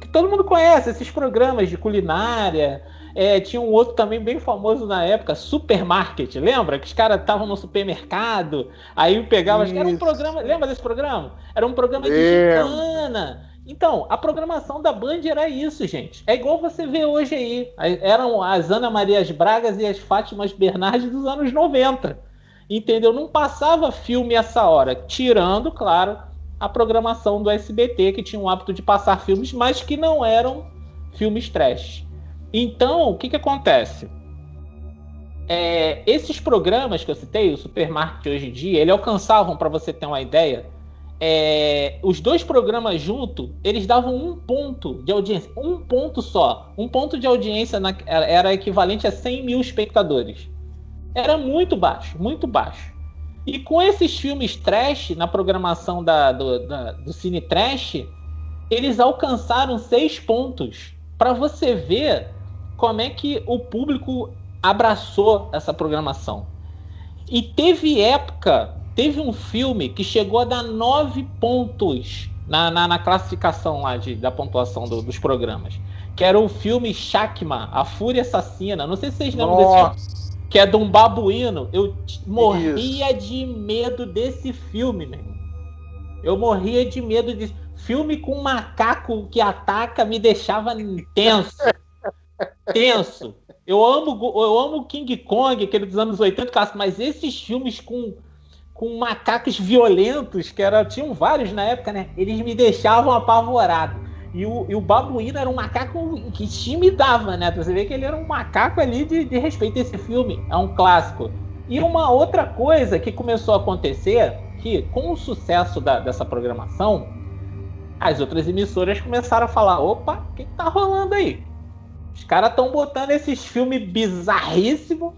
que todo mundo conhece, esses programas de culinária. É, tinha um outro também bem famoso na época, Supermarket, lembra? Que os caras estavam no supermercado, aí pegava. Era um programa. Lembra desse programa? Era um programa de gincana. Então, a programação da Band era isso, gente. É igual você vê hoje aí. Eram as Ana Marias Bragas e as Fátimas Bernardes dos anos 90. Entendeu? Não passava filme essa hora, tirando, claro, a programação do SBT, que tinha o hábito de passar filmes, mas que não eram filmes trash. Então, o que, que acontece? É, esses programas que eu citei, o Supermarket hoje em dia, ele alcançavam, para você ter uma ideia, é, os dois programas juntos, eles davam um ponto de audiência, um ponto só. Um ponto de audiência na, era equivalente a 100 mil espectadores. Era muito baixo, muito baixo. E com esses filmes trash na programação da, do, da, do Cine Trash, eles alcançaram seis pontos. Para você ver como é que o público abraçou essa programação. E teve época Teve um filme que chegou a dar nove pontos na, na, na classificação lá de, da pontuação do, dos programas. Que era o filme Shakma, A Fúria Assassina. Não sei se vocês lembram Nossa. desse filme. Que é de um babuíno. Eu morria Isso. de medo desse filme, meu irmão. Eu morria de medo de filme com um macaco que ataca me deixava tenso. Tenso. Eu amo, eu amo King Kong, aquele dos anos 80, mas esses filmes com com macacos violentos, que era, tinham vários na época, né? Eles me deixavam apavorado. E o, e o babuíno era um macaco que intimidava, né? Você vê que ele era um macaco ali de, de respeito. Esse filme é um clássico. E uma outra coisa que começou a acontecer, que com o sucesso da, dessa programação, as outras emissoras começaram a falar: opa, o que, que tá rolando aí? Os caras estão botando esses filmes bizarríssimos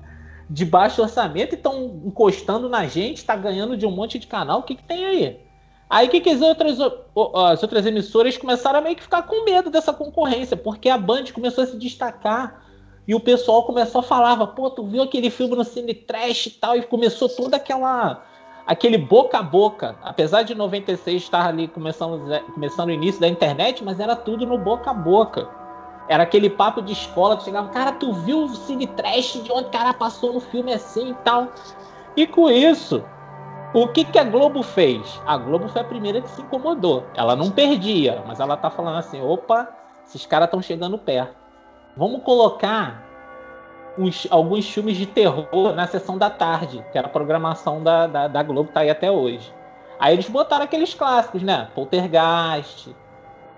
de baixo orçamento e estão encostando na gente, está ganhando de um monte de canal. O que, que tem aí? Aí que, que as, outras, as outras emissoras começaram a meio que ficar com medo dessa concorrência, porque a Band começou a se destacar e o pessoal começou a falar, pô, tu viu aquele filme no Cine Trash e tal, e começou toda aquela aquele boca a boca, apesar de 96 estar ali começando, começando o início da internet, mas era tudo no boca a boca. Era aquele papo de escola que chegava, cara, tu viu o cine trash de onde o cara passou no filme assim e tal. E com isso, o que, que a Globo fez? A Globo foi a primeira que se incomodou. Ela não perdia, mas ela tá falando assim: opa, esses caras estão chegando perto. Vamos colocar uns, alguns filmes de terror na sessão da tarde, que era a programação da, da, da Globo, tá aí até hoje. Aí eles botaram aqueles clássicos, né? Poltergeist,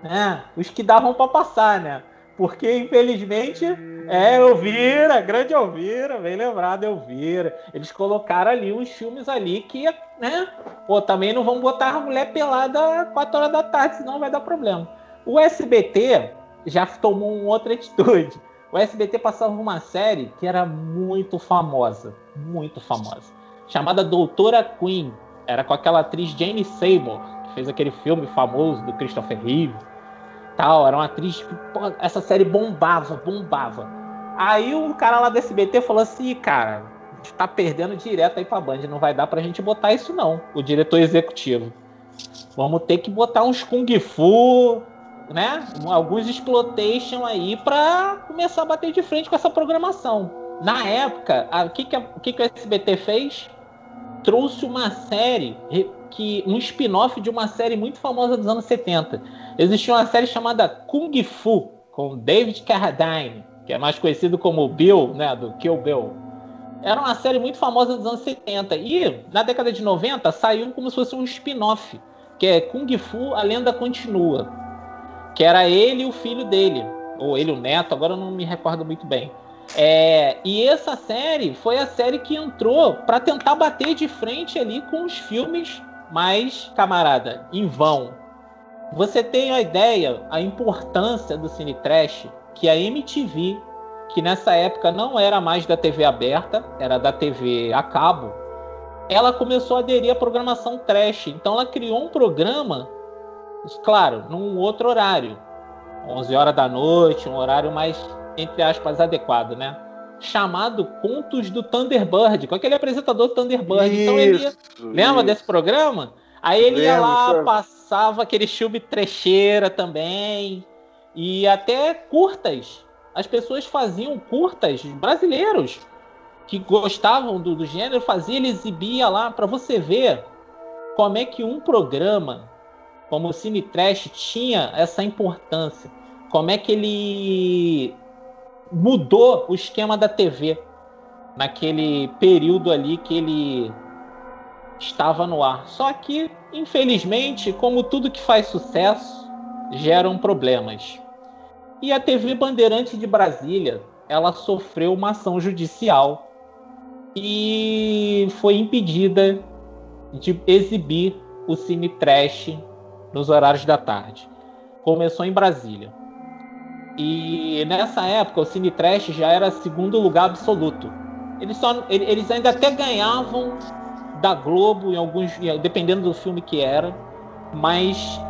né? Os que davam para passar, né? Porque, infelizmente, é Elvira, grande Elvira, bem lembrado, Elvira. Eles colocaram ali uns filmes ali que, né? Pô, também não vão botar a mulher pelada 4 horas da tarde, senão vai dar problema. O SBT já tomou uma outra atitude. O SBT passava uma série que era muito famosa, muito famosa, chamada Doutora Queen. Era com aquela atriz Jane Seymour, que fez aquele filme famoso do Christopher Reeve tal, era uma atriz. Pô, essa série bombava, bombava. Aí o cara lá do SBT falou assim, cara, a gente tá perdendo direto aí pra Band, não vai dar pra gente botar isso não, o diretor executivo. Vamos ter que botar uns Kung Fu, né? Alguns exploitation aí pra começar a bater de frente com essa programação. Na época, o que, que, que, que o SBT fez? Trouxe uma série que um spin-off de uma série muito famosa dos anos 70 Existia uma série chamada Kung Fu, com David Carradine, que é mais conhecido como Bill, né, do Kill Bill. Era uma série muito famosa dos anos 70. E na década de 90 saiu como se fosse um spin-off, que é Kung Fu A Lenda Continua. Que era ele e o filho dele. Ou ele, o neto, agora eu não me recordo muito bem. É, e essa série foi a série que entrou para tentar bater de frente ali com os filmes mais, camarada, em vão. Você tem a ideia, a importância do cine trash que a MTV, que nessa época não era mais da TV aberta, era da TV a cabo, ela começou a aderir à programação trash. Então ela criou um programa, claro, num outro horário, 11 horas da noite, um horário mais entre aspas adequado, né? Chamado Contos do Thunderbird, com aquele apresentador Thunderbird. Isso, então ele ia... lembra desse programa? Aí ele ia lá, passava aquele filme trecheira também. e até curtas. As pessoas faziam curtas brasileiros que gostavam do, do gênero, fazia, ele exibia lá para você ver como é que um programa como o Cine Trash tinha essa importância, como é que ele mudou o esquema da TV naquele período ali que ele estava no ar. Só que, infelizmente, como tudo que faz sucesso, geram problemas. E a TV Bandeirante de Brasília, ela sofreu uma ação judicial e foi impedida de exibir o cine trash nos horários da tarde. Começou em Brasília. E nessa época o Cine Trash já era segundo lugar absoluto. Eles, só, eles ainda até ganhavam da Globo em alguns, dependendo do filme que era, mas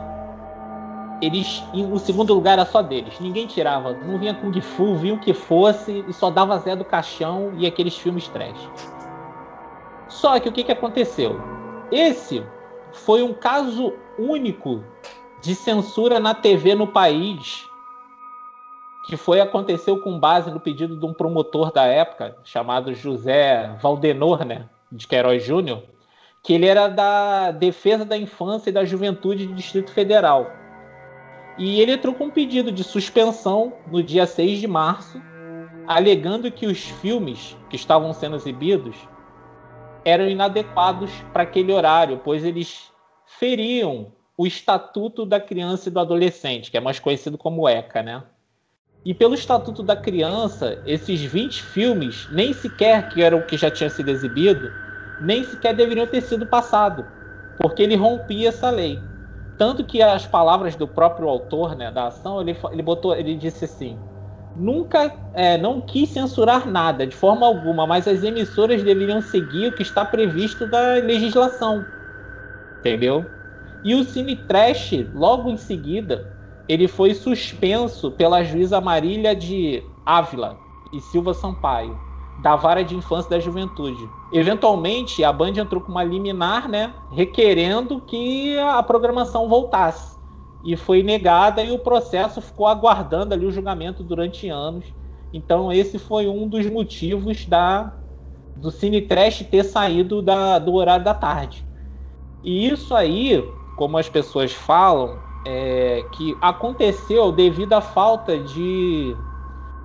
eles, o segundo lugar era só deles. Ninguém tirava, não vinha Kung Fu, vinha o que fosse e só dava Zé do Caixão e aqueles filmes trash. Só que o que, que aconteceu? Esse foi um caso único de censura na TV no país que foi aconteceu com base no pedido de um promotor da época chamado José Valdenor, né, de Queiroz Júnior, que ele era da Defesa da Infância e da Juventude do Distrito Federal. E ele entrou com um pedido de suspensão no dia 6 de março, alegando que os filmes que estavam sendo exibidos eram inadequados para aquele horário, pois eles feriam o Estatuto da Criança e do Adolescente, que é mais conhecido como ECA, né? E pelo Estatuto da Criança, esses 20 filmes, nem sequer que eram que já tinha sido exibido, nem sequer deveriam ter sido passado, porque ele rompia essa lei. Tanto que as palavras do próprio autor né, da ação, ele, ele, botou, ele disse assim: nunca é, não quis censurar nada de forma alguma, mas as emissoras deveriam seguir o que está previsto da legislação. Entendeu? E o Cine Trash, logo em seguida, ele foi suspenso pela juíza Marília de Ávila e Silva Sampaio, da Vara de Infância da Juventude. Eventualmente, a Band entrou com uma liminar, né, requerendo que a programação voltasse. E foi negada e o processo ficou aguardando ali o julgamento durante anos. Então, esse foi um dos motivos da do Cine Trash ter saído da, do horário da tarde. E isso aí, como as pessoas falam, é, que aconteceu devido à falta de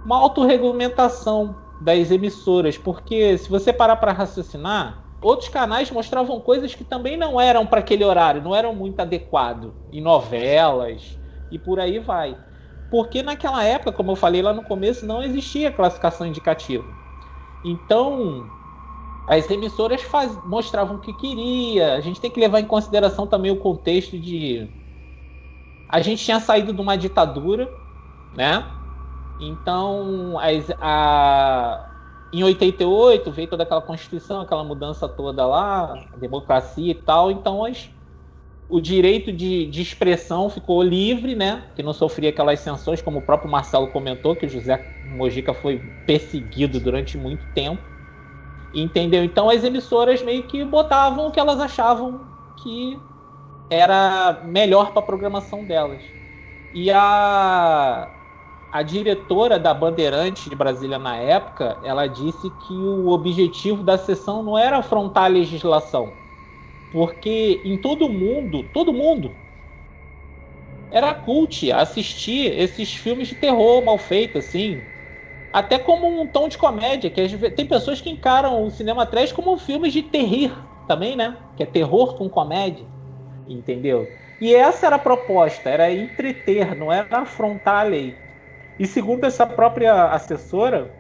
uma autorregulamentação das emissoras, porque se você parar para raciocinar, outros canais mostravam coisas que também não eram para aquele horário, não eram muito adequado em novelas e por aí vai. Porque naquela época, como eu falei lá no começo, não existia classificação indicativa. Então, as emissoras faz, mostravam o que queria. A gente tem que levar em consideração também o contexto de a gente tinha saído de uma ditadura, né? Então, as, a, em 88 veio toda aquela constituição, aquela mudança toda lá, democracia e tal. Então, as, o direito de, de, expressão ficou livre, né? Que não sofria aquelas sanções, como o próprio Marcelo comentou, que o José Mojica foi perseguido durante muito tempo. Entendeu? Então, as emissoras meio que botavam o que elas achavam que era melhor para a programação delas. E a, a diretora da Bandeirante de Brasília na época, ela disse que o objetivo da sessão não era afrontar a legislação, porque em todo mundo, todo mundo era cult assistir esses filmes de terror mal feitos, assim, até como um tom de comédia, que tem pessoas que encaram o cinema trash como filmes de terrir também, né? Que é terror com comédia entendeu? E essa era a proposta, era entreter, não era afrontar a lei. E segundo essa própria assessora,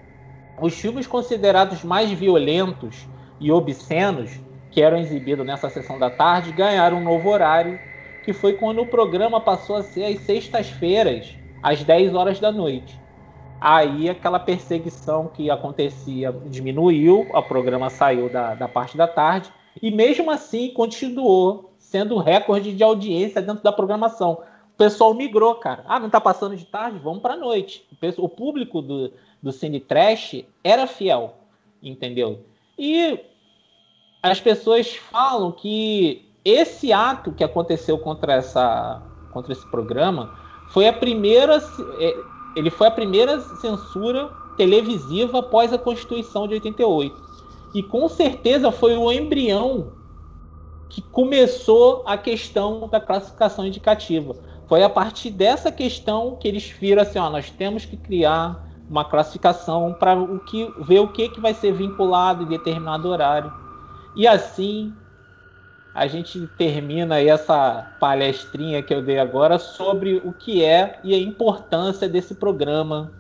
os filmes considerados mais violentos e obscenos que eram exibidos nessa sessão da tarde ganharam um novo horário, que foi quando o programa passou a ser às sextas-feiras, às 10 horas da noite. Aí aquela perseguição que acontecia diminuiu, o programa saiu da, da parte da tarde, e mesmo assim continuou sendo recorde de audiência dentro da programação. O pessoal migrou, cara. Ah, não tá passando de tarde? Vamos pra noite. O público do, do Cine Trash era fiel, entendeu? E as pessoas falam que esse ato que aconteceu contra, essa, contra esse programa foi a primeira. é, Ele foi a primeira censura televisiva após a Constituição de 88. E com certeza foi o embrião que começou a questão da classificação indicativa. Foi a partir dessa questão que eles viram assim, ó, nós temos que criar uma classificação para o que ver o que, que vai ser vinculado em determinado horário. E assim a gente termina essa palestrinha que eu dei agora sobre o que é e a importância desse programa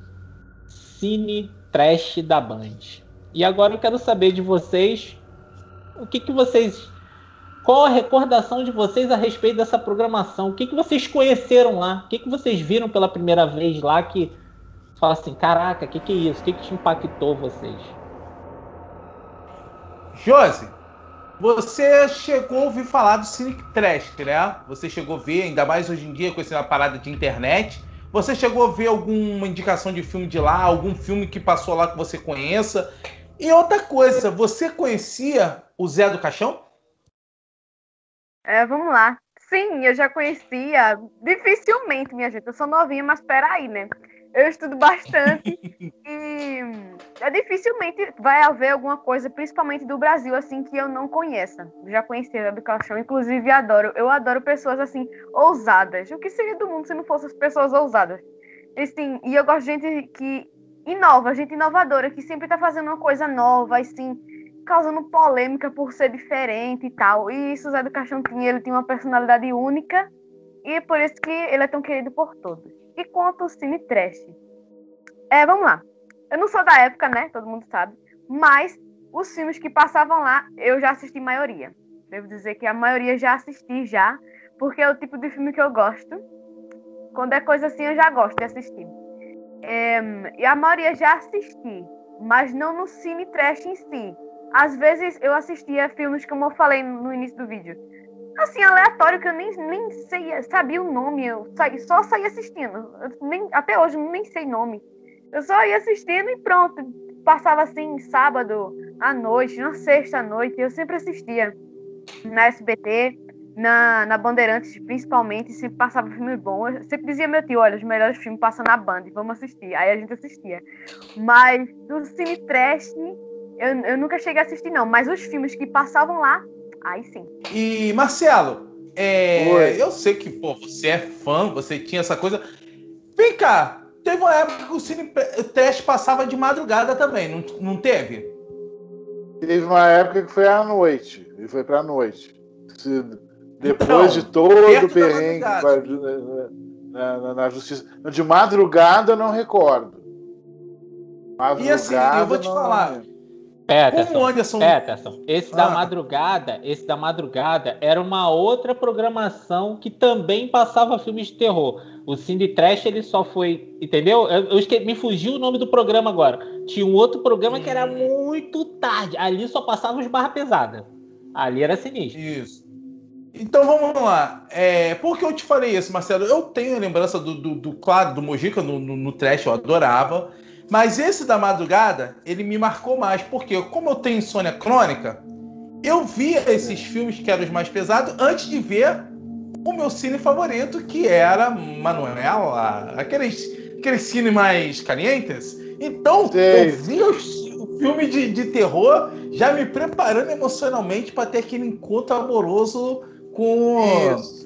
Cine Trash da Band. E agora eu quero saber de vocês o que, que vocês. Qual a recordação de vocês a respeito dessa programação? O que, que vocês conheceram lá? O que, que vocês viram pela primeira vez lá que fala assim, caraca, o que, que é isso? O que, que te impactou vocês? Josi, você chegou a ouvir falar do Cine Trash, né? Você chegou a ver, ainda mais hoje em dia, com essa parada de internet. Você chegou a ver alguma indicação de filme de lá, algum filme que passou lá que você conheça? E outra coisa, você conhecia o Zé do Caixão? É, vamos lá. Sim, eu já conhecia. Dificilmente, minha gente. Eu sou novinha, mas peraí, né? Eu estudo bastante e é, dificilmente vai haver alguma coisa, principalmente do Brasil, assim, que eu não conheça. Já conheci a do Caixão, inclusive adoro. Eu adoro pessoas, assim, ousadas. O que seria do mundo se não fossem as pessoas ousadas? Assim, e eu gosto de gente que inova, gente inovadora, que sempre tá fazendo uma coisa nova, assim, causando polêmica por ser diferente e tal. E isso, Zé do Caixão tinha, ele tinha uma personalidade única e por isso que ele é tão querido por todos. E quanto ao Cine Trash? É, vamos lá. Eu não sou da época, né? Todo mundo sabe. Mas os filmes que passavam lá, eu já assisti maioria. Devo dizer que a maioria já assisti já, porque é o tipo de filme que eu gosto. Quando é coisa assim, eu já gosto de assistir. É, e a maioria já assisti, mas não no cine trash em si. Às vezes eu assistia filmes, como eu falei no início do vídeo, assim, aleatório, que eu nem, nem sei, sabia o nome, eu saí, só saí assistindo. Nem, até hoje nem sei nome. Eu só ia assistindo e pronto. Passava assim, sábado à noite, na sexta à noite, eu sempre assistia na SBT, na, na Bandeirantes, principalmente, sempre passava filme bom. Eu sempre dizia meu tio, olha, os melhores filmes passam na Band, vamos assistir. Aí a gente assistia. Mas do Cine Trash, eu, eu nunca cheguei a assistir, não. Mas os filmes que passavam lá, aí sim. E, Marcelo, é, eu sei que pô, você é fã, você tinha essa coisa. Vem cá, teve uma época que o Cine Trash passava de madrugada também, não, não teve? Teve uma época que foi à noite. Ele foi pra noite. Se- Depois Então, de todo o perrengue madrugada. na, na- na justiça. De madrugada eu não recordo. E assim, eu vou te não- falar. Peterson, Como o Anderson. Peterson, esse da Ah. madrugada, esse da madrugada era uma outra programação que também passava filmes de terror. O Cine Trash ele só foi, entendeu? Eu, eu esque- me fugiu o nome do programa agora. Tinha um outro programa que era muito tarde. Ali só passava os barra pesada. Ali era sinistro. Isso. Então vamos lá. É, por que eu te falei isso, Marcelo? Eu tenho a lembrança do, do, do claro, do Mojica no, no, no trash, eu adorava. Mas esse da madrugada, ele me marcou mais, porque como eu tenho insônia crônica, eu via esses filmes que eram os mais pesados antes de ver o meu cine favorito, que era Manuela, aqueles, aqueles cine mais calientes. Então, Sei. eu via os- o filme de, de terror já me preparando emocionalmente para ter aquele encontro amoroso com. Isso.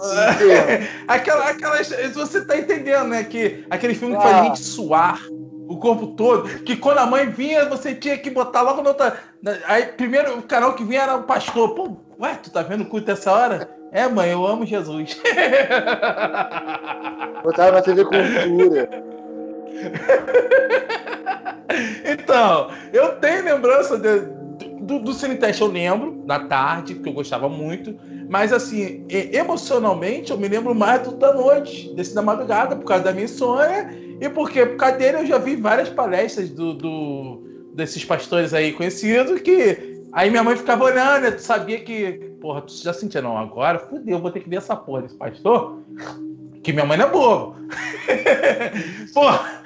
Aquela, aquelas, você tá entendendo, né? Que aquele filme que Ah. faz a gente suar o corpo todo, que quando a mãe vinha, você tinha que botar logo na outra. Aí, primeiro, o canal que vinha era o pastor. Pô, ué, tu tá vendo o culto essa hora? É, mãe, eu amo Jesus. Botava na TV Cultura. então, eu tenho lembrança de- do, do Cine Teste, eu lembro, na tarde, que eu gostava muito. Mas, assim, emocionalmente, eu me lembro mais do da noite, desse da madrugada, por causa da minha insônia. E porque, por causa dele, eu já vi várias palestras do, do- desses pastores aí conhecidos que. Aí minha mãe ficava olhando, eu sabia que. Porra, tu já sentia, não? Agora, fudeu, vou ter que ver essa porra desse pastor. Que minha mãe não é boa. porra.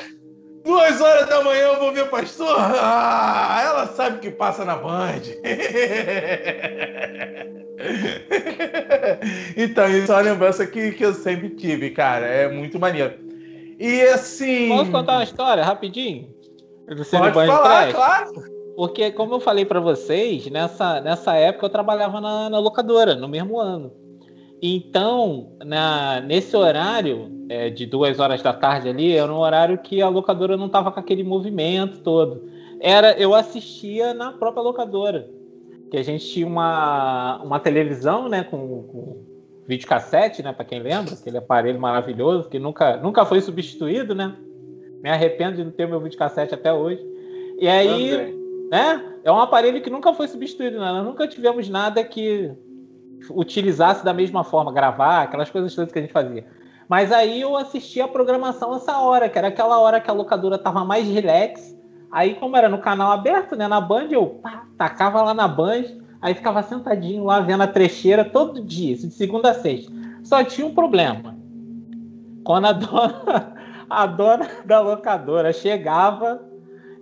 Duas horas da manhã eu vou ver pastor. Ah, ela sabe que passa na Band. então, isso é uma lembrança que, que eu sempre tive, cara. É muito maneiro. E assim. Posso contar uma história rapidinho? Do Pode falar, claro. Porque, como eu falei para vocês, nessa, nessa época eu trabalhava na, na locadora, no mesmo ano. Então, na, nesse horário é, de duas horas da tarde ali, era um horário que a locadora não estava com aquele movimento todo. Era, eu assistia na própria locadora, que a gente tinha uma, uma televisão, né, com, com videocassete, né, para quem lembra, aquele aparelho maravilhoso que nunca, nunca foi substituído, né? Me arrependo de não ter meu videocassete até hoje. E aí, né? É um aparelho que nunca foi substituído, né? Nós nunca tivemos nada que utilizasse da mesma forma, gravar, aquelas coisas todas que a gente fazia. Mas aí eu assisti a programação essa hora, que era aquela hora que a locadora tava mais relax. Aí, como era no canal aberto, né, na Band, eu pá, tacava lá na Band, aí ficava sentadinho lá vendo a trecheira todo dia, de segunda a sexta. Só tinha um problema. Quando a dona, a dona da locadora chegava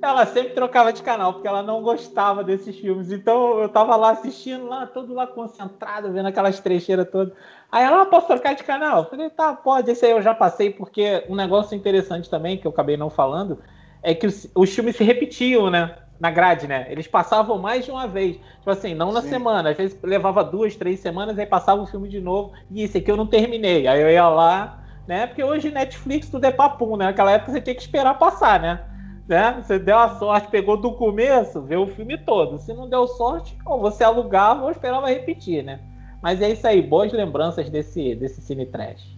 ela sempre trocava de canal, porque ela não gostava desses filmes. Então eu tava lá assistindo, lá, todo lá concentrado, vendo aquelas trecheiras todas. Aí ela, ah, posso trocar de canal? Eu falei, tá, pode. Esse aí eu já passei, porque um negócio interessante também, que eu acabei não falando, é que os, os filmes se repetiam, né? Na grade, né? Eles passavam mais de uma vez. Tipo assim, não na Sim. semana. Às vezes levava duas, três semanas, aí passava o filme de novo. E esse aqui eu não terminei. Aí eu ia lá, né? Porque hoje Netflix tudo é papum, né? Naquela época você tinha que esperar passar, né? né? Você deu a sorte, pegou do começo, vê o filme todo. Se não deu sorte, ou você alugava ou esperava repetir, né? Mas é isso aí, boas lembranças desse, desse cine trash.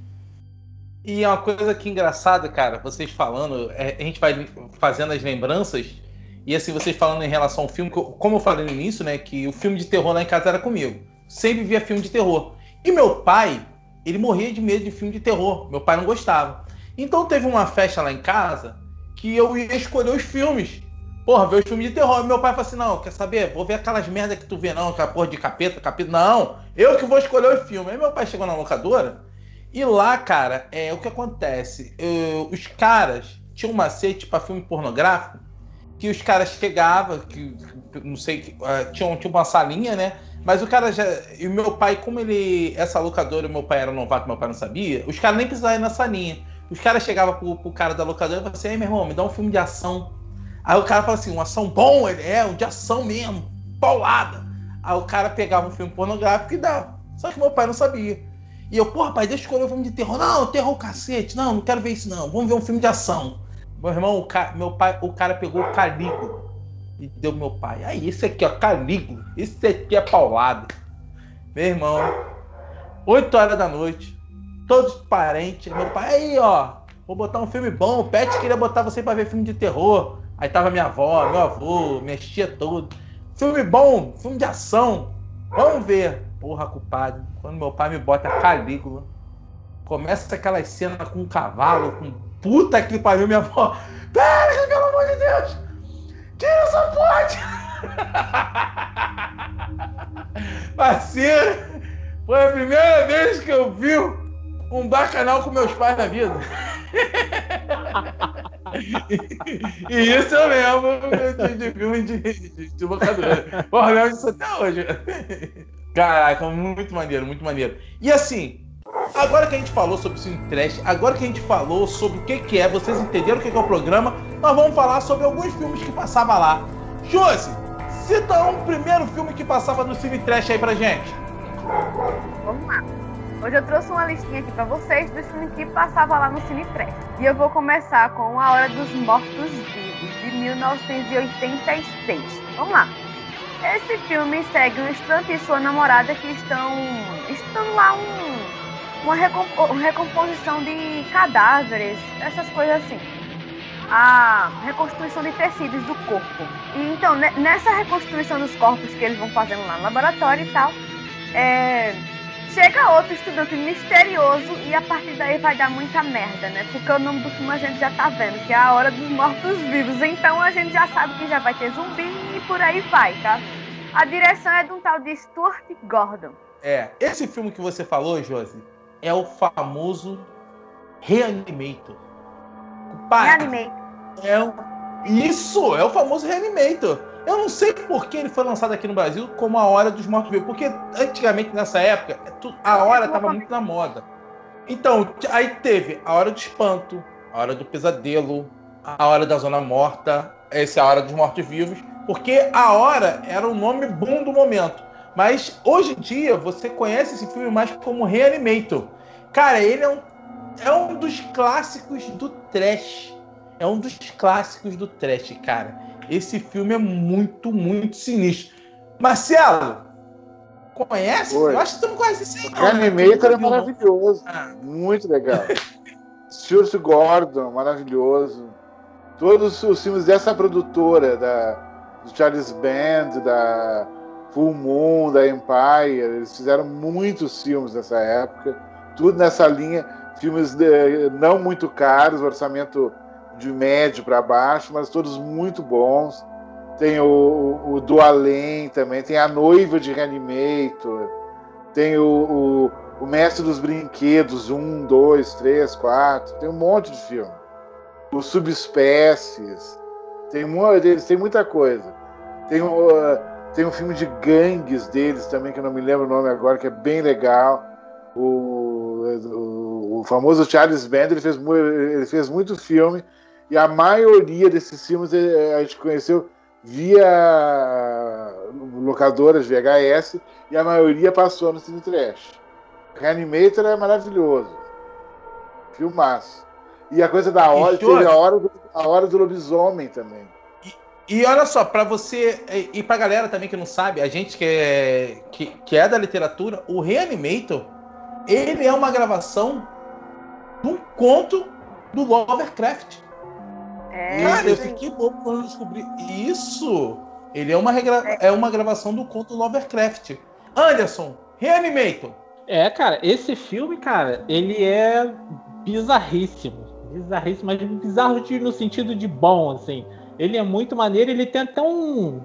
E uma coisa que engraçada, cara, vocês falando, é, a gente vai fazendo as lembranças, e assim, vocês falando em relação ao filme, como eu falei no início, né, que o filme de terror lá em casa era comigo. Sempre via filme de terror. E meu pai, ele morria de medo de filme de terror. Meu pai não gostava. Então teve uma festa lá em casa que eu ia escolher os filmes. Porra, ver os filmes de terror. Meu pai falou assim: não, quer saber? Vou ver aquelas merda que tu vê, não, aquela porra de capeta, capeta. Não, eu que vou escolher o filme. Aí meu pai chegou na locadora e lá, cara, é o que acontece. Eu, os caras tinham um macete para filme pornográfico que os caras chegavam, que não sei, uh, tinham, tinha uma salinha, né? Mas o cara já. E o meu pai, como ele. Essa locadora, meu pai era novato, meu pai não sabia, os caras nem precisavam ir na salinha. Os caras chegavam pro, pro cara da locadora e falavam assim: Ei, meu irmão, me dá um filme de ação. Aí o cara fala assim: uma ação bom, ele é, um de ação mesmo, paulada. Aí o cara pegava um filme pornográfico e dava. Só que meu pai não sabia. E eu, porra, pai, deixa eu escolher um filme de terror. Não, terror cacete. Não, não quero ver isso, não. Vamos ver um filme de ação. Meu irmão, o cara, meu pai, o cara pegou o Calígula e deu meu pai. Aí, esse aqui, ó, Calígula. Esse aqui é paulado. Meu irmão, 8 horas da noite, todos parentes. Meu pai, aí, ó, vou botar um filme bom. O Pet queria botar você para ver filme de terror. Aí tava minha avó, meu avô, minha tia tudo. Filme bom, filme de ação. Vamos ver. Porra, culpado. Quando meu pai me bota Calígula, começa aquelas cenas com um cavalo, com puta que pariu, minha avó. Pera, pelo amor de Deus! Tira essa porte! Parceiro, foi a primeira vez que eu vi um bacanal com meus pais na vida. e, isso eu lembro de, de filme de, de. Porra, eu lembro disso até hoje. Caraca, muito maneiro, muito maneiro. E assim, agora que a gente falou sobre o Trash, agora que a gente falou sobre o que, que é, vocês entenderam o que, que é o programa, nós vamos falar sobre alguns filmes que passavam lá. Josi, cita um primeiro filme que passava no Cine Trash aí pra gente. Vamos lá. Hoje eu trouxe uma listinha aqui para vocês dos filmes que passava lá no Cine Trash. E eu vou começar com A Hora dos Mortos Vivos, de 1986. Vamos lá. Esse filme segue um estudante e sua namorada que estão, estão lá um, uma, recomposição de cadáveres, essas coisas assim. A reconstrução de tecidos do corpo. E então, nessa reconstrução dos corpos que eles vão fazendo lá no laboratório e tal, é, Chega outro estudante misterioso e a partir daí vai dar muita merda, né? Porque o nome do filme a gente já tá vendo, que é a hora dos mortos-vivos. Então a gente já sabe que já vai ter zumbi e por aí vai, tá? A direção é de um tal de Stuart Gordon. É, esse filme que você falou, Josi, é o famoso Reanimator. Pai, Reanimator. É um... Isso, é o famoso Reanimator. Eu não sei por que ele foi lançado aqui no Brasil como A Hora dos Mortos-Vivos, porque antigamente, nessa época, a hora estava muito na moda. Então, aí teve A Hora do Espanto, A Hora do Pesadelo, A Hora da Zona Morta, esse é A Hora dos Mortos-Vivos, porque A Hora era o nome bom do momento. Mas hoje em dia você conhece esse filme mais como Reanimator. Cara, ele é um, é um dos clássicos do trash. É um dos clássicos do trash, cara. Esse filme é muito, muito sinistro. Marcelo, conhece? Oi. Eu acho que tu não conhece esse O Reanimator é maravilhoso. Ah. Muito legal. Stuart Gordon, maravilhoso. Todos os filmes dessa produtora, da, do Charles Band, da Full Moon, da Empire, eles fizeram muitos filmes nessa época. Tudo nessa linha. Filmes de, não muito caros, orçamento de médio para baixo, mas todos muito bons. Tem o, o, Do Além também, tem A Noiva de Reanimator, tem o, o, o Mestre dos Brinquedos, um, dois, três, quatro, tem um monte de filme. Os Subespécies, tem, tem muita coisa. Tem, uh, tem um filme de gangues deles também, que eu não me lembro o nome agora, que é bem legal. O, o, o famoso Charles Band, ele fez, ele fez muito filme e a maioria desses filmes eh, a gente conheceu via locadoras VHS e a maioria passou no Cine Trash. Reanimator é maravilhoso. Filmaço. E a coisa da hora, teve a hora, do, a hora do lobisomem também. E, olha só, para você e pra galera também que não sabe, a gente que é, que, que é da literatura, o Reanimator, ele é uma gravação de um conto do Lovecraft. É, Cara, eu fiquei louco quando descobri isso. Ele é uma, regra... é. é uma gravação do conto Lovecraft. Anderson, Reanimator. É, cara, esse filme, cara, ele é bizarríssimo. Bizarríssimo, mas bizarro no sentido de bom, assim. Ele é muito maneiro, ele tem até um.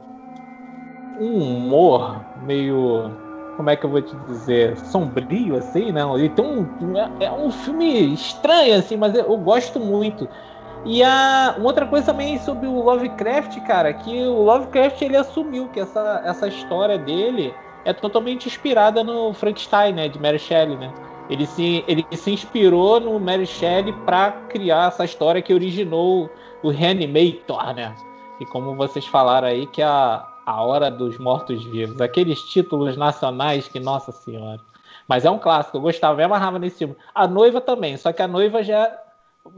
um humor meio. Como é que eu vou te dizer? Sombrio, assim, né? Ele tem um. É, é um filme estranho, assim, mas eu gosto muito. E a uma outra coisa também sobre o Lovecraft, cara, que o Lovecraft ele assumiu que essa, essa história dele é totalmente inspirada no Frankenstein, né, de Mary Shelley, né? Ele se, ele se inspirou no Mary Shelley para criar essa história que originou o Reanimator, né? E como vocês falaram aí, que é a, a Hora dos Mortos-Vivos. Aqueles títulos nacionais que, nossa senhora. Mas é um clássico, eu gostava, me amarrava nesse filme. A Noiva também, só que a Noiva já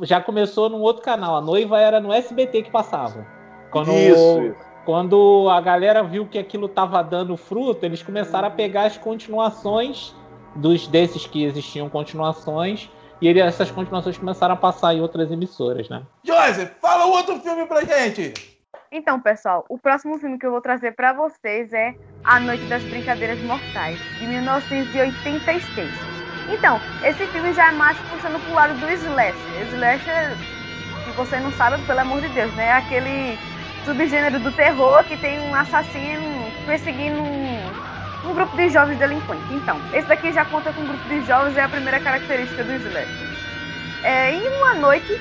já começou num outro canal. A noiva era no SBT que passava. Quando, isso, isso. Quando a galera viu que aquilo estava dando fruto, eles começaram a pegar as continuações dos desses que existiam continuações e ele, essas continuações começaram a passar em outras emissoras, né? Joseph, fala outro filme pra gente! Então, pessoal, o próximo filme que eu vou trazer para vocês é A Noite das Brincadeiras Mortais, de 1986. Então, esse filme já é mais puxando pro lado do slasher. Slasher, se você não sabe, pelo amor de Deus, né? É aquele subgênero do terror que tem um assassino perseguindo um, um grupo de jovens delinquentes. Então, esse daqui já conta com um grupo de jovens, é a primeira característica do slasher. É, em uma noite,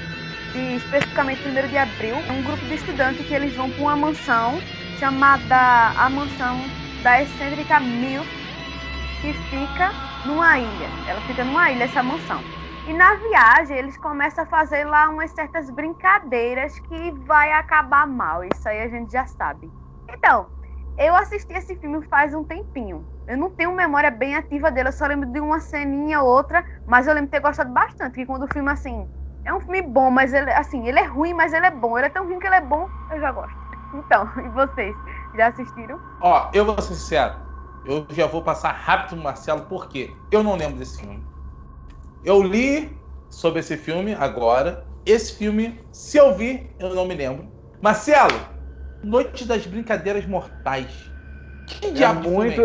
de, especificamente 1 de abril, um grupo de estudantes que eles vão para uma mansão chamada a mansão da excêntrica Milf, que fica numa ilha. Ela fica numa ilha, essa mansão. E na viagem eles começam a fazer lá umas certas brincadeiras que vai acabar mal. Isso aí a gente já sabe. Então, eu assisti esse filme faz um tempinho. Eu não tenho memória bem ativa dele, eu só lembro de uma ceninha ou outra, mas eu lembro de ter gostado bastante. Que quando o filme assim, é um filme bom, mas ele assim, ele é ruim, mas ele é bom. Ele é tão ruim que ele é bom, eu já gosto. Então, e vocês? Já assistiram? Ó, eu vou ser sincero. Eu já vou passar rápido no Marcelo, porque eu não lembro desse filme. Eu li sobre esse filme agora. Esse filme, se eu vi, eu não me lembro. Marcelo, Noite das Brincadeiras Mortais. Que é diabo muito,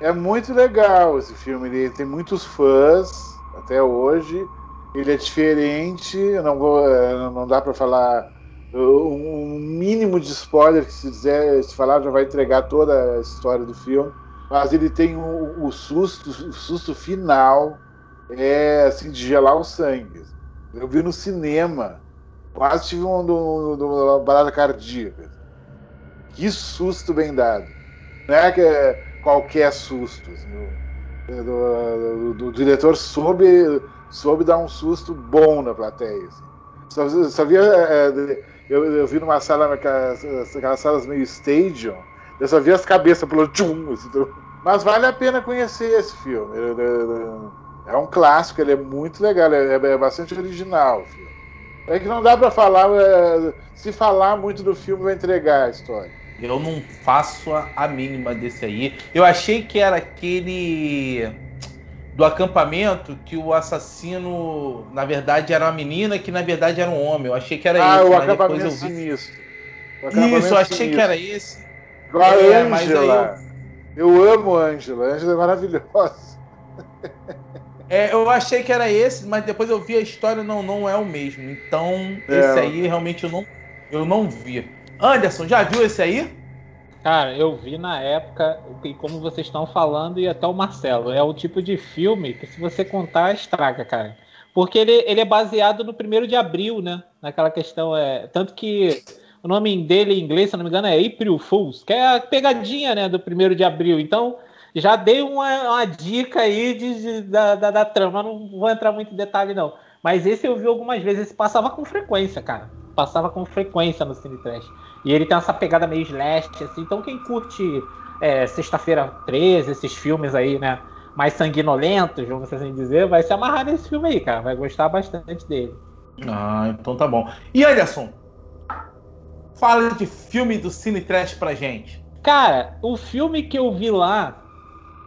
é, é muito legal esse filme. Ele tem muitos fãs até hoje. Ele é diferente. Não, vou, é, não dá para falar um mínimo de spoiler que se dizer, se falar já vai entregar toda a história do filme, mas ele tem o, o susto, o susto final é assim de gelar o sangue. Eu vi no cinema Quase tive um, um, um, uma parada cardíaca. Que susto bem dado. Não é que é qualquer susto. Assim, o, do, diretor soube, soube dar um susto bom na plateia. Assim. Via, é, eu, eu vi numa sala, aquelas, aquelas salas meio stadium, eu só vi as cabeças pulando. Tchum, assim, mas vale a pena conhecer esse filme. É um clássico, ele é muito legal, é, é bastante original. É que não dá para falar, é, se falar muito do filme vai entregar a história. Eu não faço a mínima desse aí. Eu achei que era aquele do acampamento que o assassino, na verdade, era uma menina que na verdade era um homem. Eu achei que era ah, esse. O acampamento eu sinistro. O acampamento Isso, eu achei sinistro. que era esse. Igual é, a Angela. Eu... eu amo a Angela. A Angela é maravilhosa. É, eu achei que era esse, mas depois eu vi a história, não, não é o mesmo. Então, é. esse aí realmente eu não, eu não vi. Anderson, já viu esse aí? Cara, eu vi na época, e como vocês estão falando, e até o Marcelo, é o tipo de filme que se você contar, estraga, cara. Porque ele, ele é baseado no primeiro de abril, né? Naquela questão, é. Tanto que o nome dele em inglês, se não me engano, é April Fools, que é a pegadinha, né, do primeiro de abril. Então, já dei uma, uma dica aí de, de da, da, da, trama, não vou entrar muito em detalhe, não. Mas esse eu vi algumas vezes, esse passava com frequência, cara. Passava com frequência no Cine Trash. E ele tem essa pegada meio slash, assim. Então quem curte é, Sexta-feira 13, esses filmes aí, né? Mais sanguinolentos, vamos assim dizer, vai se amarrar nesse filme aí, cara. Vai gostar bastante dele. Ah, então tá bom. E Anderson, fala de filme do Cine Trash pra gente. Cara, o filme que eu vi lá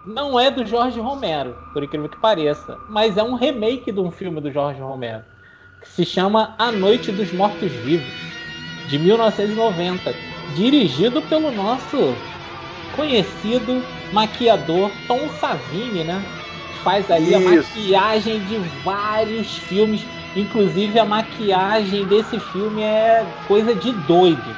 não é do Jorge Romero, por incrível que pareça, mas é um remake de um filme do Jorge Romero, que se chama A Noite dos Mortos Vivos de 1990, dirigido pelo nosso conhecido maquiador Tom Savini, né? Faz ali Isso. a maquiagem de vários filmes, inclusive a maquiagem desse filme é coisa de doido,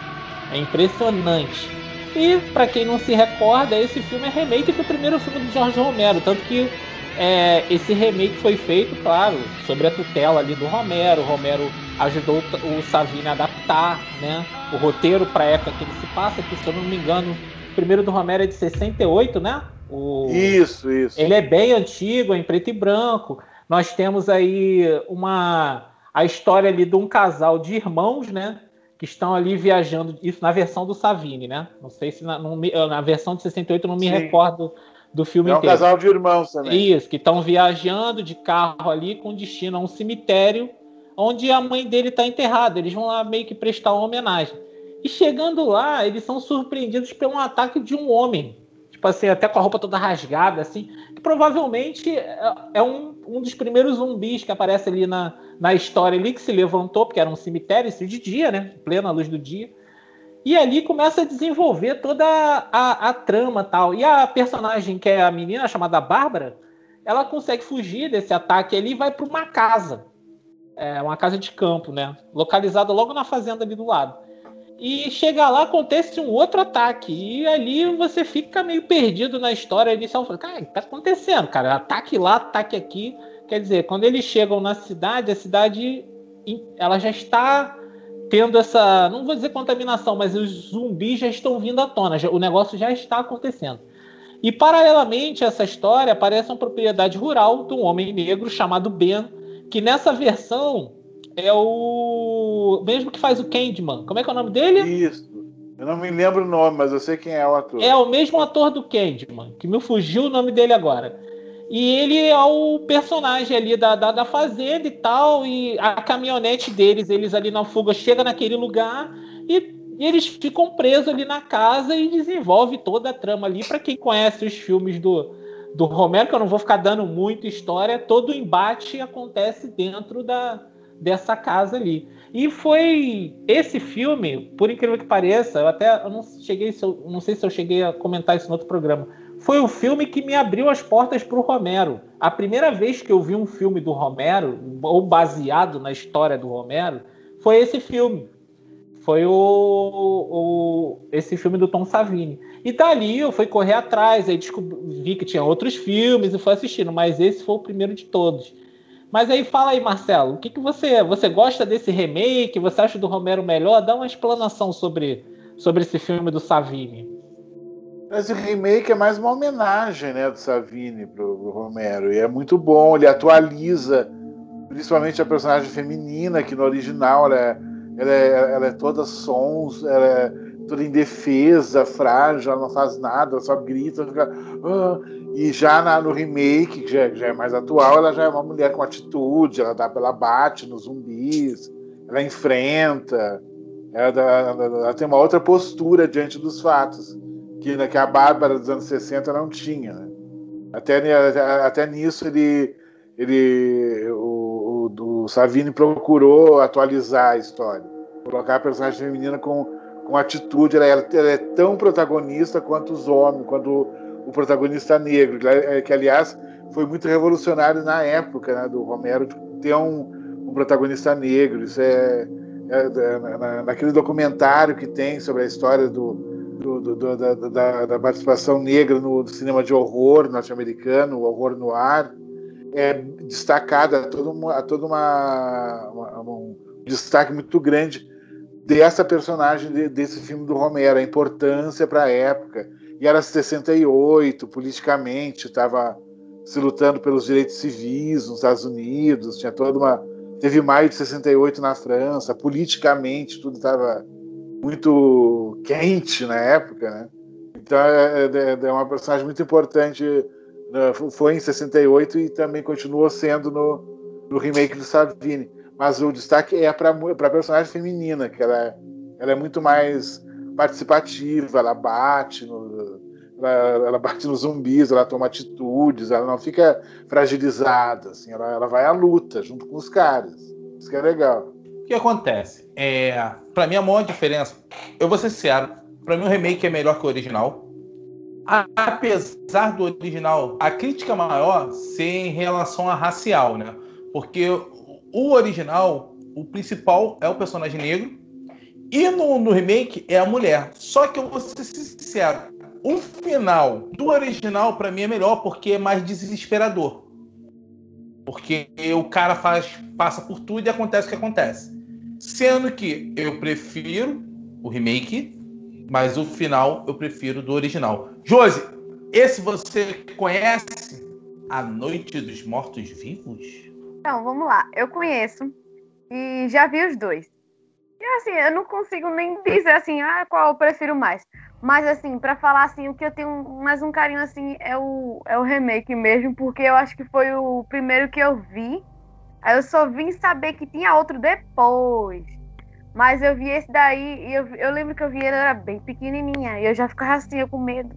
é impressionante. E para quem não se recorda, esse filme é remake do primeiro filme do Jorge Romero, tanto que é, esse remake foi feito, claro, sobre a tutela ali do Romero. O Romero ajudou o Savini a adaptar né, o roteiro para a época que ele se passa, que se eu não me engano, o primeiro do Romero é de 68, né? O... Isso, isso. Ele é bem antigo, é em preto e branco. Nós temos aí uma a história ali de um casal de irmãos, né? Que estão ali viajando, isso na versão do Savini, né? Não sei se na, na versão de 68 eu não me Sim. recordo do filme é um inteiro. casal de irmãos também. Isso, que estão viajando de carro ali com destino a um cemitério onde a mãe dele está enterrada. Eles vão lá meio que prestar uma homenagem. E chegando lá, eles são surpreendidos pelo ataque de um homem. Tipo assim, até com a roupa toda rasgada, assim. Que provavelmente é, é um, um dos primeiros zumbis que aparece ali na, na história ali, que se levantou, porque era um cemitério, isso de dia, né? Plena luz do dia. E ali começa a desenvolver toda a, a, a, trama tal. E a personagem, que é a menina chamada Bárbara, ela consegue fugir desse ataque ali e vai para uma casa. É uma casa de campo, né? Localizada logo na fazenda ali do lado. E chega lá, acontece um outro ataque. E ali você fica meio perdido na história inicial. Fala, cara, o que tá acontecendo, cara? Ataque lá, ataque aqui. Quer dizer, quando eles chegam na cidade, a cidade ela já está tendo essa, não vou dizer contaminação, mas os zumbis já estão vindo à tona, já, o negócio já está acontecendo. E paralelamente a essa história aparece uma propriedade rural de um homem negro chamado Ben, que nessa versão é o mesmo que faz o Candyman. Como é que é o nome dele? Isso. Eu não me lembro o nome, mas eu sei quem é o ator. É o mesmo ator do Candyman, que me fugiu o nome dele agora. E ele é o personagem ali da, da, da, fazenda e tal. E a caminhonete deles, eles ali na fuga, chega naquele lugar e, e eles ficam presos ali na casa e desenvolve toda a trama ali. Para quem conhece os filmes do, do Romero, que eu não vou ficar dando muito história, todo o embate acontece dentro da, dessa casa ali. E foi esse filme, por incrível que pareça, eu até eu não cheguei, eu, não sei se eu cheguei a comentar isso no outro programa foi o filme que me abriu as portas para o Romero. A primeira vez que eu vi um filme do Romero, ou baseado na história do Romero, foi esse filme. Foi o, o esse filme do Tom Savini. E dali eu fui correr atrás, aí descobri, vi que tinha outros filmes e fui assistindo, mas esse foi o primeiro de todos. Mas aí fala aí, Marcelo, o que, que você você gosta desse remake? Você acha do Romero melhor? Dá uma explanação sobre, sobre esse filme do Savini. Esse remake é mais uma homenagem, né, do Savini pro, pro Romero e é muito bom. Ele atualiza, principalmente a personagem feminina que no original ela é, ela é, ela é toda sons, ela é toda indefesa, frágil, ela não faz nada, só grita, fica, ah, e já na, no remake, que já, já, é mais atual, ela já é uma mulher com atitude, ela, dá, ela bate nos zumbis, ela enfrenta, ela, ela, ela, tem uma outra postura diante dos fatos, que, né, que a Bárbara dos anos 60 não tinha. Né? Até, até nisso ele, ele o, o, o Savini procurou atualizar a história, colocar a personagem feminina com, com atitude, ela, ela é tão protagonista quanto os homens, quanto o protagonista negro, é, que aliás foi muito revolucionário na época né, do Romero ter um, um protagonista negro. Isso é, é, na, naquele documentário que tem sobre a história do, do, do da, da, da, participação negra no cinema de horror norte-americano, o horror no ar, é destacada toda uma, toda uma, uma, um destaque muito grande dessa personagem de, desse filme do Romero, a importância para a época e era 68, politicamente, estava se lutando pelos direitos civis nos Estados Unidos, tinha toda uma. Teve maio de 68 na França, politicamente tudo estava muito quente na época, né? Então é, é, é uma personagem muito importante. Né? Foi em 68 e também continuou sendo no, no remake do Savini. Mas o destaque é para a personagem feminina, que ela é, ela é muito mais participativa, ela bate, no, ela, ela, bate nos zumbis, ela toma atitudes, ela não fica fragilizada, assim, ela, ela vai à luta junto com os caras. Isso que é legal. O que acontece? É, para mim, a maior diferença, eu vou ser sincero, para mim o remake é melhor que o original. Apesar do original, a crítica maior ser em relação a racial, né? Porque o original, o principal é o personagem negro e no, no remake é a mulher. Só que eu vou ser sincero, o final do original para mim é melhor porque é mais desesperador. Porque o cara faz, passa por tudo e acontece o que acontece. Sendo que eu prefiro o remake, mas o final eu prefiro do original. Josi, esse você conhece? A Noite dos Mortos Vivos? Então, vamos lá. Eu conheço e já vi os dois. E assim, eu não consigo nem dizer assim, ah, qual eu prefiro mais. Mas assim, para falar assim, o que eu tenho mais um carinho assim é o, é o remake mesmo, porque eu acho que foi o primeiro que eu vi. Aí eu só vim saber que tinha outro depois. Mas eu vi esse daí e eu, eu lembro que eu vi ele era bem pequenininha e eu já ficava assim, eu com medo.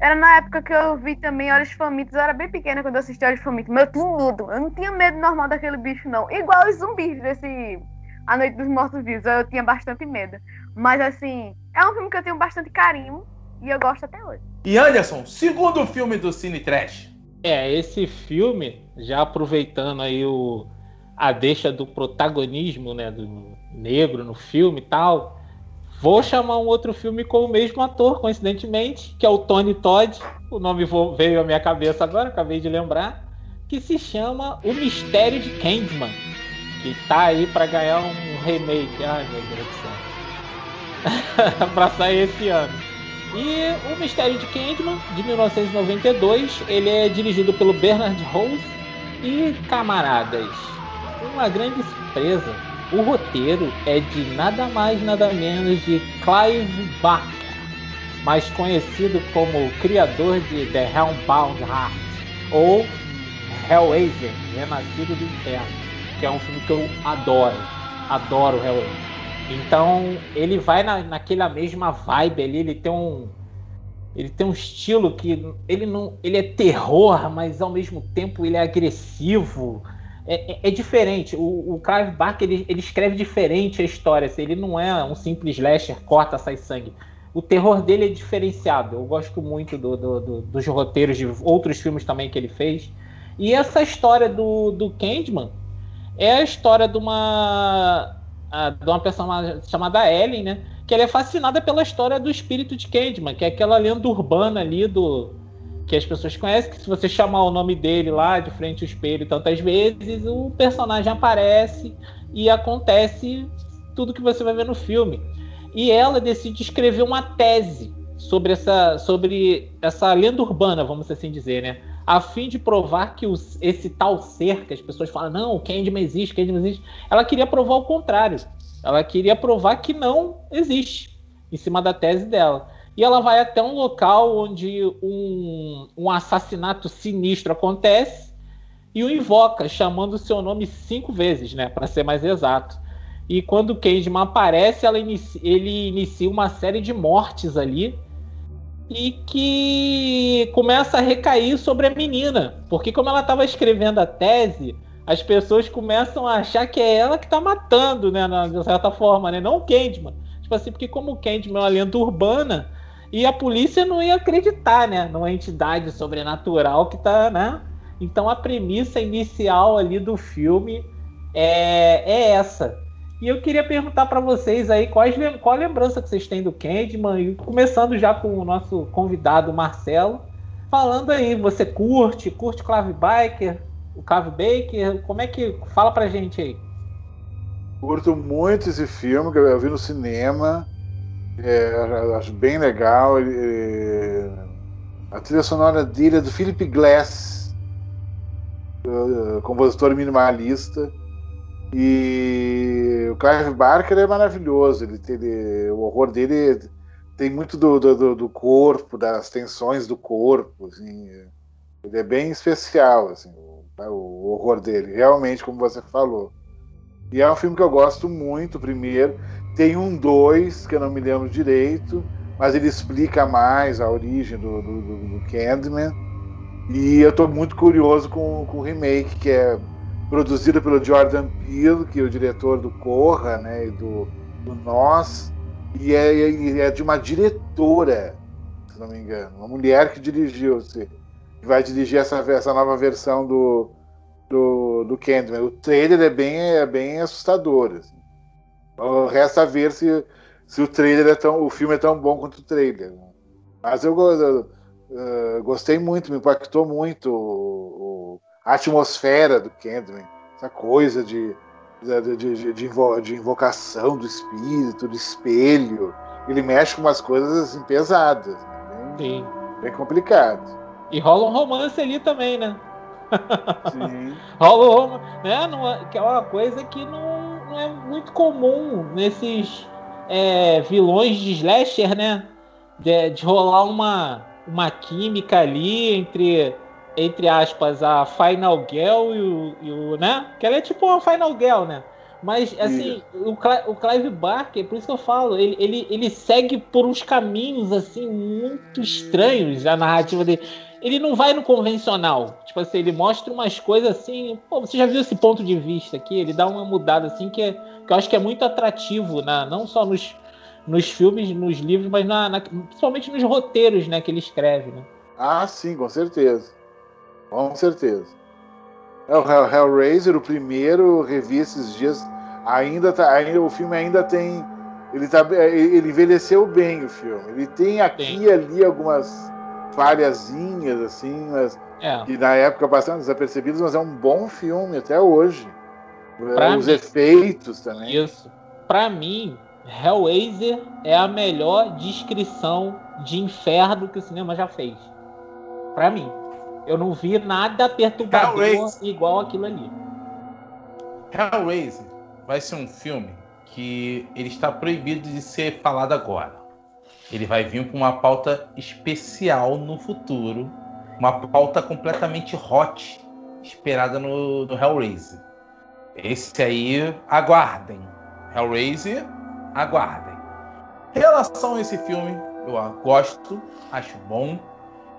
Era na época que eu vi também Olhos Famintos, eu era bem pequena quando eu assisti Olhos Famintos, mas eu tinha medo, eu não tinha medo normal daquele bicho não. Igual os zumbis desse A Noite dos Mortos Vivos, eu tinha bastante medo. Mas assim, é um filme que eu tenho bastante carinho e eu gosto até hoje. E Anderson, segundo filme do Cine Trash. É, esse filme, já aproveitando aí o, a deixa do protagonismo, né, do negro no filme e tal, vou chamar um outro filme com o mesmo ator, coincidentemente, que é o Tony Todd. O nome veio à minha cabeça agora, acabei de lembrar, que se chama O Mistério de Candyman que tá aí para ganhar um remake. Ai, meu Deus do céu. para sair esse ano. E O Mistério de Candyman, de 1992, ele é dirigido pelo Bernard Rose e camaradas. Uma grande surpresa. O roteiro é de nada mais nada menos de Clive Barker, mais conhecido como o criador de The Hellbound Heart ou Hellraiser, Renascido do Inferno que é um filme que eu adoro. Adoro Hellraiser. Então, ele vai na, naquela mesma vibe ali, ele tem um ele tem um estilo que ele não ele é terror, mas ao mesmo tempo ele é agressivo. É, é, é diferente. O, o Clive Barker ele, ele, escreve diferente a história. Assim, ele não é um simples slasher, corta, sai sangue. O terror dele é diferenciado. Eu gosto muito do, do, do, dos roteiros de outros filmes também que ele fez. E essa história do, do Candyman, é a história de uma de uma personagem chamada Ellen, né? Que ela é fascinada pela história do espírito de Candyman, que é aquela lenda urbana ali do que as pessoas conhecem, que se você chamar o nome dele lá de frente ao espelho tantas vezes, o personagem aparece e acontece tudo que você vai ver no filme. E ela decide escrever uma tese sobre essa, sobre essa lenda urbana, vamos assim dizer, né? A fim de provar que os, esse tal ser, que as pessoas falam, não, o Candyman existe, Candyman existe, ela queria provar o contrário. Ela queria provar que não existe, em cima da tese dela. E ela vai até um local onde um, um assassinato sinistro acontece e o invoca, chamando o seu nome cinco vezes, né? Para ser mais exato. E quando o Candyman aparece, inicia, ele inicia uma série de mortes ali e que começa a recair sobre a menina. Porque como ela estava escrevendo a tese, as pessoas começam a achar que é ela que está matando, né? De certa forma, né? Não o Candyman. Tipo assim, porque como o Candyman é uma lenda urbana, e a polícia não ia acreditar, né? Numa entidade sobrenatural que tá, né? Então a premissa inicial ali do filme é, é essa. E eu queria perguntar para vocês aí quais, qual a lembrança que vocês têm do Candyman, e começando já com o nosso convidado Marcelo, falando aí, você curte, curte Clive Biker, o Clive Baker, como é que fala pra gente aí? Curto muito esse filme que eu vi no cinema. É, acho bem legal. É, a trilha sonora dele é do Philip Glass, compositor minimalista. E o Clive Barker é maravilhoso. Ele, ele o horror dele tem muito do, do, do, corpo, das tensões do corpo. Assim, ele é bem especial, assim, o, o horror dele, realmente, como você falou. E é um filme que eu gosto muito, primeiro. Tem um dois, que eu não me lembro direito, mas ele explica mais a origem do, do, do, Candyman. E eu estou muito curioso com, com o remake, que é produzido pelo Jordan Peele, que é o diretor do Corra, né, e do, do Nós, e é, é, de uma diretora, se não me engano, uma mulher que dirigiu, se, que vai dirigir essa, essa nova versão do, do, do Candyman. O trailer é bem, é bem assustador. Assim. Resta ver se, se o trailer é tão, o filme é tão bom quanto o trailer. Né? Mas eu, eu uh, gostei muito, me impactou muito a atmosfera do Candyman, essa coisa de, de, de, de, de invocação do espírito, do espelho. Ele mexe com umas coisas assim, pesadas, né? bem, Sim. bem complicado. E rola um romance ali também, né? Rola, né? Não, que é uma coisa que não, não é muito comum nesses é, vilões de slasher, né? De, de, rolar uma, uma química ali entre, entre aspas, a Final Girl e o, e o né? Que ela é tipo uma Final Girl, né? Mas, assim, o, o Clive Barker, por isso que eu falo, ele, ele, ele segue por uns caminhos, assim, muito estranhos a narrativa dele ele não vai no convencional. Tipo assim, ele mostra umas coisas assim. Pô, você já viu esse ponto de vista aqui? Ele dá uma mudada assim que, é, que eu acho que é muito atrativo, na, não só nos, nos filmes, nos livros, mas na, na, principalmente nos roteiros né, que ele escreve. Né? Ah, sim, com certeza. Com certeza. É, o Hellraiser, o primeiro, revi esses dias. Ainda, tá, ainda o filme ainda tem. Ele, tá, ele envelheceu bem o filme. Ele tem aqui e ali algumas falhazinhas, assim, mas é. que na época passaram desapercebidas, mas é um bom filme até hoje. Pra Os mim, efeitos também. Isso. Pra mim, Hellraiser é a melhor descrição de inferno que o cinema já fez. Pra mim. Eu não vi nada perturbador Hellraiser. igual aquilo ali. Hellraiser vai ser um filme que ele está proibido de ser falado agora. Ele vai vir com uma pauta especial no futuro, uma pauta completamente hot, esperada no, no Hellraiser. Esse aí, aguardem. Hellraiser, aguardem. Em relação a esse filme, eu gosto, acho bom.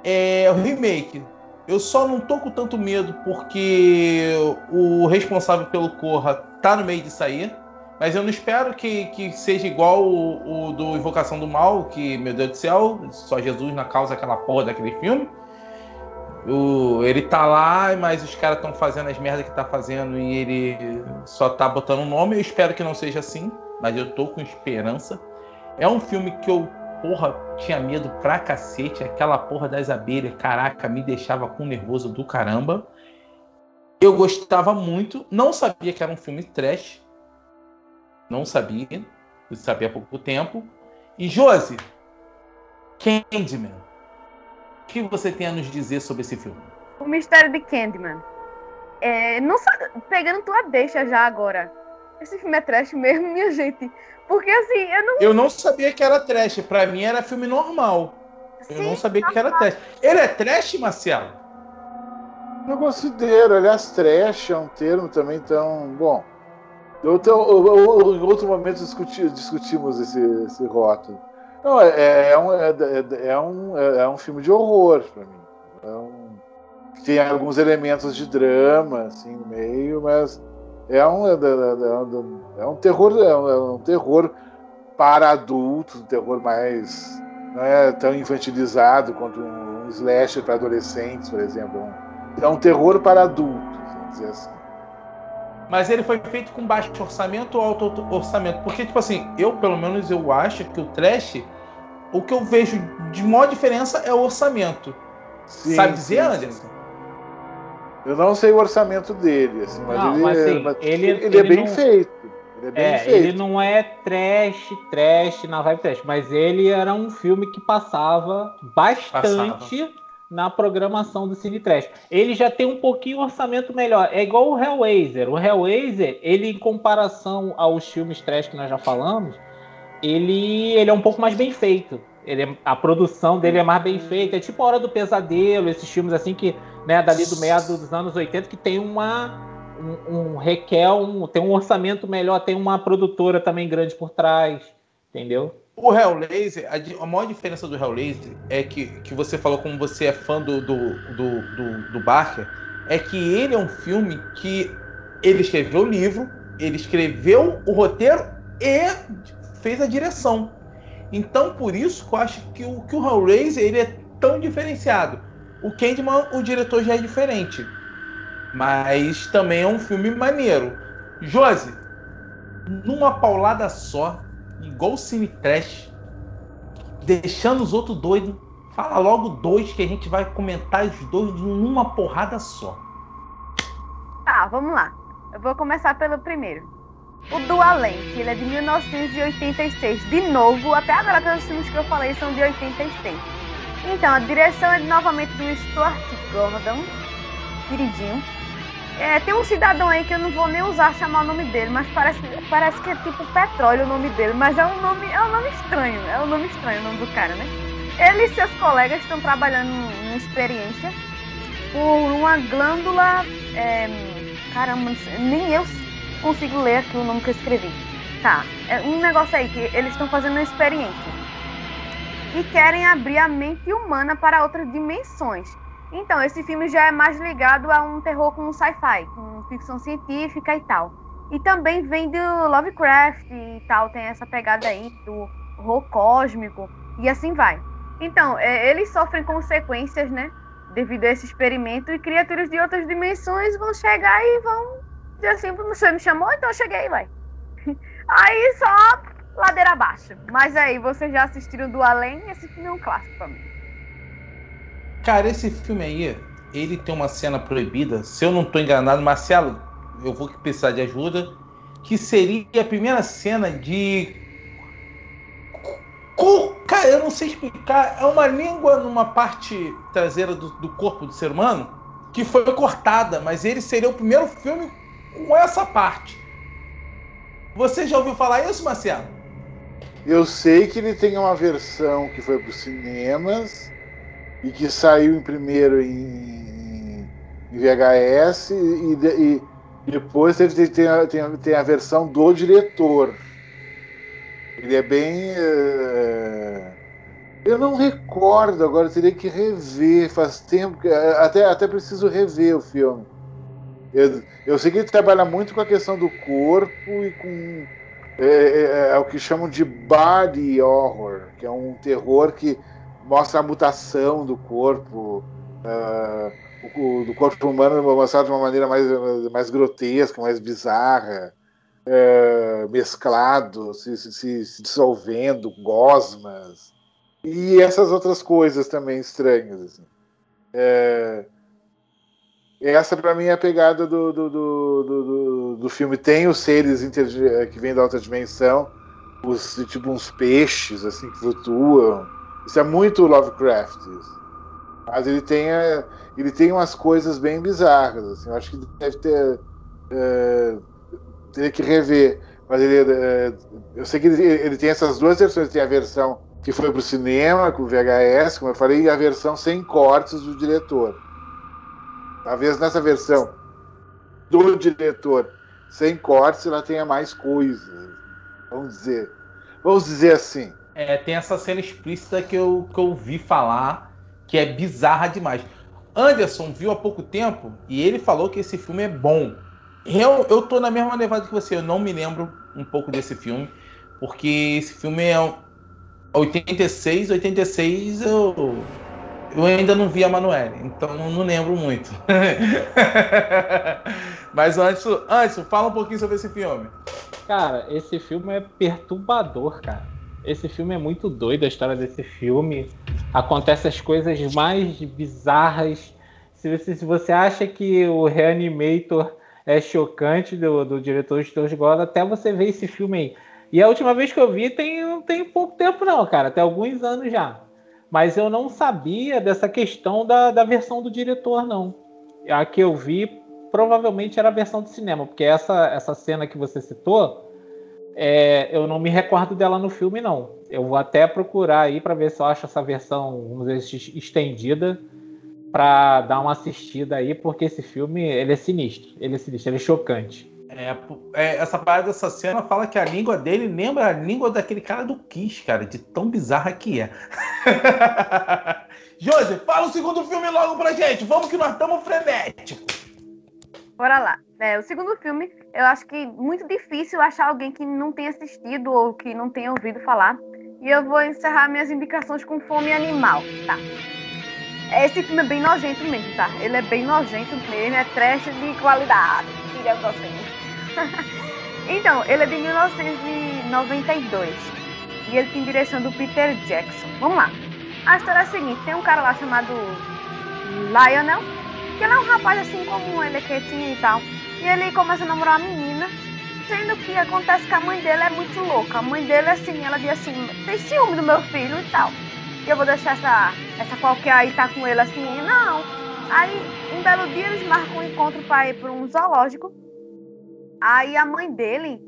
É o remake. Eu só não tô com tanto medo porque o responsável pelo Corra tá no meio de sair. Mas eu não espero que, que seja igual o, o, do Invocação do Mal, que, meu Deus do céu, só Jesus na causa aquela porra daquele filme. O, ele tá lá, mas os caras estão fazendo as merdas que tá fazendo e ele só tá botando um nome. Eu espero que não seja assim, mas eu tô com esperança. É um filme que eu porra, tinha medo pra cacete. Aquela porra das abelhas, caraca, me deixava com nervoso do caramba. Eu gostava muito, não sabia que era um filme trash. Não sabia, eu sabia há pouco tempo. E Josi, Candyman, o que você tem a nos dizer sobre esse filme? O mistério de Candyman. É, não pegando tua deixa já agora. Esse filme é trash mesmo, minha gente. Porque assim, eu não. Eu não sabia que era trash, pra mim era filme normal. Eu não sabia que era trash. Ele é trash, Marcelo? Não considero, aliás, trash é um termo também tão. Bom. Em outro momento discuti- discutimos esse, esse rótulo. Não, é, é um, é, é- é um, é um filme de horror pra mim. É um- tem alguns elementos de drama, assim, no meio, mas é um, é, é um, é um terror, é um, é um terror para adultos, um terror mais. não é tão infantilizado quanto um slasher para adolescentes, por exemplo. É um- é um terror para adultos, vamos dizer assim. Mas ele foi feito com baixo orçamento ou alto orçamento? Porque, tipo assim, eu, pelo menos, eu acho que o trash, o que eu vejo de maior diferença é o orçamento. Sim, Sabe dizer, sim, sim. Eu não sei o orçamento dele, assim, mas, Não, ele, mas, assim, mas ele- ele, é ele bem não- feito. Ele é bem É, feito. ele não é trash, trash, na vibe trash, mas ele era um filme que passava bastante na programação do Cine Trash. Ele já tem um pouquinho orçamento melhor. É igual o Hellraiser. O Hellraiser, ele em comparação aos filmes trash que nós já falamos, ele, ele é um pouco mais bem feito. Ele é- a produção dele é mais bem feita. É tipo a Hora do Pesadelo, esses filmes assim que, né, dali do meado dos anos 80, que tem uma um, um requer um, tem um orçamento melhor, tem uma produtora também grande por trás, entendeu? O Hellraiser, a, a maior diferença do Hellraiser é que, que você falou como você é fã do, do, do, do, do Barker, é que ele é um filme que ele escreveu o livro, ele escreveu o roteiro e fez a direção. Então, por isso que eu acho que o, que o Hellraiser ele é tão diferenciado. O Candyman, o diretor já é diferente. Mas também é um filme maneiro. Josi, numa paulada só, igual o Cine Trash, deixando os outros doidos, fala logo dois que a gente vai comentar os dois numa porrada só. Tá, vamos lá. Eu vou começar pelo primeiro. O Do Além, que ele é de 1986. De novo, até agora todos os filmes que eu falei são de 86. Então, a direção é novamente do Stuart Gordon, queridinho. É, tem um cidadão aí que eu não vou nem usar chamar o nome dele, mas parece, parece que é tipo petróleo o nome dele, mas é um nome, é um nome estranho, é um nome estranho o nome do cara, né? Ele e seus colegas estão trabalhando numa experiência por uma glândula. é, caramba, nem eu consigo ler aqui o nome que eu escrevi. Tá, é um negócio aí que eles estão fazendo uma experiência e querem abrir a mente humana para outras dimensões. Então, esse filme já é mais ligado a um terror com sci-fi, com ficção científica e tal. E também vem do Lovecraft e tal, tem essa pegada aí do horror cósmico e assim vai. Então, é, eles sofrem consequências, né? Devido a esse experimento e criaturas de outras dimensões vão chegar e vão dizer assim, você me chamou, então eu cheguei, vai. Aí só ladeira abaixo. Mas aí, vocês já assistiram do Além? Esse filme é um clássico pra mim. Cara, esse filme aí, ele tem uma cena proibida, se eu não tô enganado, Marcelo, eu vou precisar de ajuda, que seria a primeira cena de. Cara, eu não sei explicar. É uma língua numa parte traseira do, do corpo do ser humano que foi cortada, mas ele seria o primeiro filme com essa parte. Você já ouviu falar isso, Marcelo? Eu sei que ele tem uma versão que foi para os cinemas e que saiu em primeiro em, em VHS e, e depois teve, tem, a, tem, a- tem a versão do diretor. Ele é bem. eh, eu não recordo agora, teria que rever. Faz tempo que. Até, até preciso rever o filme. Eu, eu sei que ele trabalha muito com a questão do corpo e com é, é- é o que chamam de body horror, que é um terror que mostra a mutação do corpo, ah, o- do corpo humano mostrado de uma maneira mais, mais grotesca, mais bizarra, é, mesclado, se, se- se- dissolvendo, gosmas. E essas outras coisas também estranhas. Assim. É... Essa para mim é a pegada do, do, do, do, do filme. Tem os seres inter... que vêm da outra dimensão, os, tipo uns peixes assim que flutuam. Isso é muito Lovecraft. Isso. Mas ele tem, ele tem umas coisas bem bizarras. Assim. Eu acho que deve ter. É... teria que rever. Mas ele, é... eu sei que ele, ele tem essas duas versões. Tem a versão que foi para o cinema, com VHS, como eu falei, e a versão sem cortes do diretor. Talvez nessa versão do diretor sem cortes ela tenha mais coisas. Vamos dizer. Vamos dizer assim. É, tem essa cena explícita que eu, que eu ouvi falar que é bizarra demais. Anderson viu há pouco tempo e ele falou que esse filme é bom. Eu, eu tô na mesma levada que você, eu não me lembro um pouco desse filme, porque esse filme é 86, 86 eu, eu ainda não vi a Manuele, então não lembro muito. Mas antes, antes, fala um pouquinho sobre esse filme. Cara, esse filme é perturbador, cara. Esse filme é muito doido, a história desse filme. Acontece as coisas mais bizarras. Se você, se você acha que o Reanimator é chocante do, do diretor de Torres God, até você ver esse filme aí. E a última vez que eu vi tem, tem pouco tempo, não, cara, até alguns anos já. Mas eu não sabia dessa questão da, da versão do diretor, não. A que eu vi provavelmente era a versão de cinema, porque essa, essa cena que você citou, é, eu não me recordo dela no filme, não. Eu vou até procurar aí para ver se eu acho essa versão, vamos dizer, estendida, para dar uma assistida aí, porque esse filme ele é sinistro, ele é sinistro, ele é chocante. É, é, essa parada dessa cena fala que a língua dele lembra a língua daquele cara do Kiss, cara, de tão bizarra que é. Josi, fala o segundo filme logo pra gente. Vamos que nós estamos frenéticos. Bora lá. É, o segundo filme, eu acho que muito difícil achar alguém que não tenha assistido ou que não tenha ouvido falar. E eu vou encerrar minhas indicações com Fome Animal, tá? Esse filme é bem nojento mesmo, tá? Ele é bem nojento mesmo, é trash de qualidade, digamos assim. então, ele é de 1992 e ele tem direção do Peter Jackson. Vamos lá. A história é a seguinte: tem um cara lá chamado Lionel, que ele é um rapaz assim como ele é quietinho e tal. E ele começa a namorar uma menina, sendo que acontece que a mãe dele é muito louca. A mãe dele, assim, ela diz assim: tem ciúme do meu filho e tal. E eu vou deixar essa, essa qualquer aí tá com ele assim? Não. Aí, um belo dia, eles marcam um encontro para ir para um zoológico. Aí a mãe dele,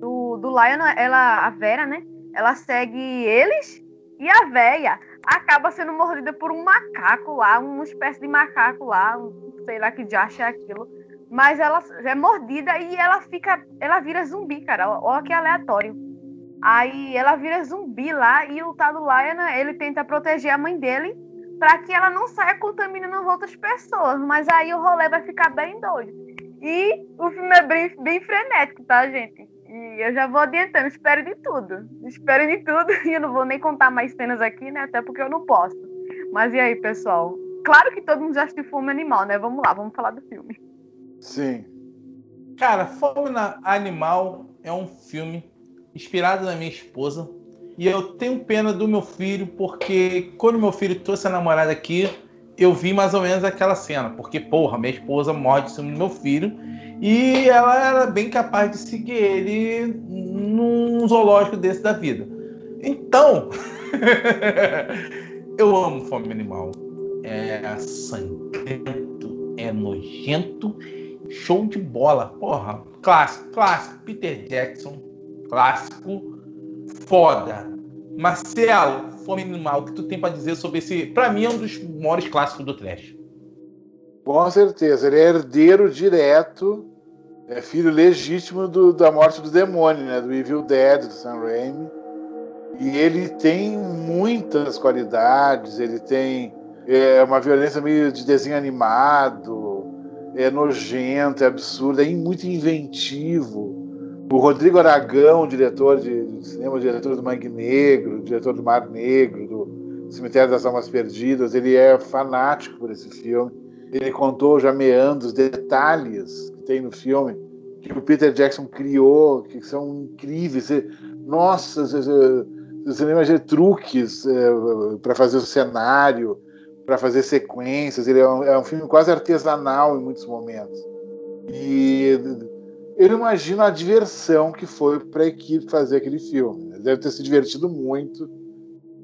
do, do Lion, ela, a Vera, né? Ela segue eles e a véia acaba sendo mordida por um macaco lá, uma espécie de macaco lá, sei lá que diacho é aquilo. Mas ela é mordida e ela fica. Ela vira zumbi, cara. Olha que aleatório. Aí ela vira zumbi lá e o tal do Lion, ele tenta proteger a mãe dele para que ela não saia contaminando outras pessoas. Mas aí o rolê vai ficar bem doido. E o filme é bem, bem frenético, tá, gente? E eu já vou adiantando, espero de tudo. Espero de tudo. E eu não vou nem contar mais cenas aqui, né? Até porque eu não posso. Mas e aí, pessoal? Claro que todo mundo já assistiu Fome Animal, né? Vamos lá, vamos falar do filme. Sim. Cara, Fome Animal é um filme inspirado na minha esposa. E eu tenho pena do meu filho, porque quando meu filho trouxe a namorada aqui, eu vi mais ou menos aquela cena, porque, porra, minha esposa morde cima do meu filho e ela era bem capaz de seguir ele num zoológico desse da vida. Então, eu amo Fome Animal. É sangrento, é nojento, show de bola. Porra, clássico, clássico. Peter Jackson, clássico, foda. Marcelo, Fome Animal, o que tu tem para dizer sobre esse? Para mim é um dos maiores clássicos do trash. Com certeza, ele é herdeiro direto, é filho legítimo do, da morte do demônio, né? Do Evil Dead, do Sam Raimi. E ele tem muitas qualidades, ele tem é, uma violência meio de desenho animado, é nojento, é absurdo, é muito inventivo. O Rodrigo Aragão, diretor de, cinema, diretor do Mangue Negro, diretor do Mar Negro, do Cemitério das Almas Perdidas, ele é fanático por esse filme. Ele contou já meandros, detalhes que tem no filme que o Peter Jackson criou, que são incríveis. Nossa, cinema de truques é, para fazer o cenário, para fazer sequências. Ele é um, é um, filme quase artesanal em muitos momentos. E eu imagino a diversão que foi para a equipe fazer aquele filme. Deve ter se divertido muito.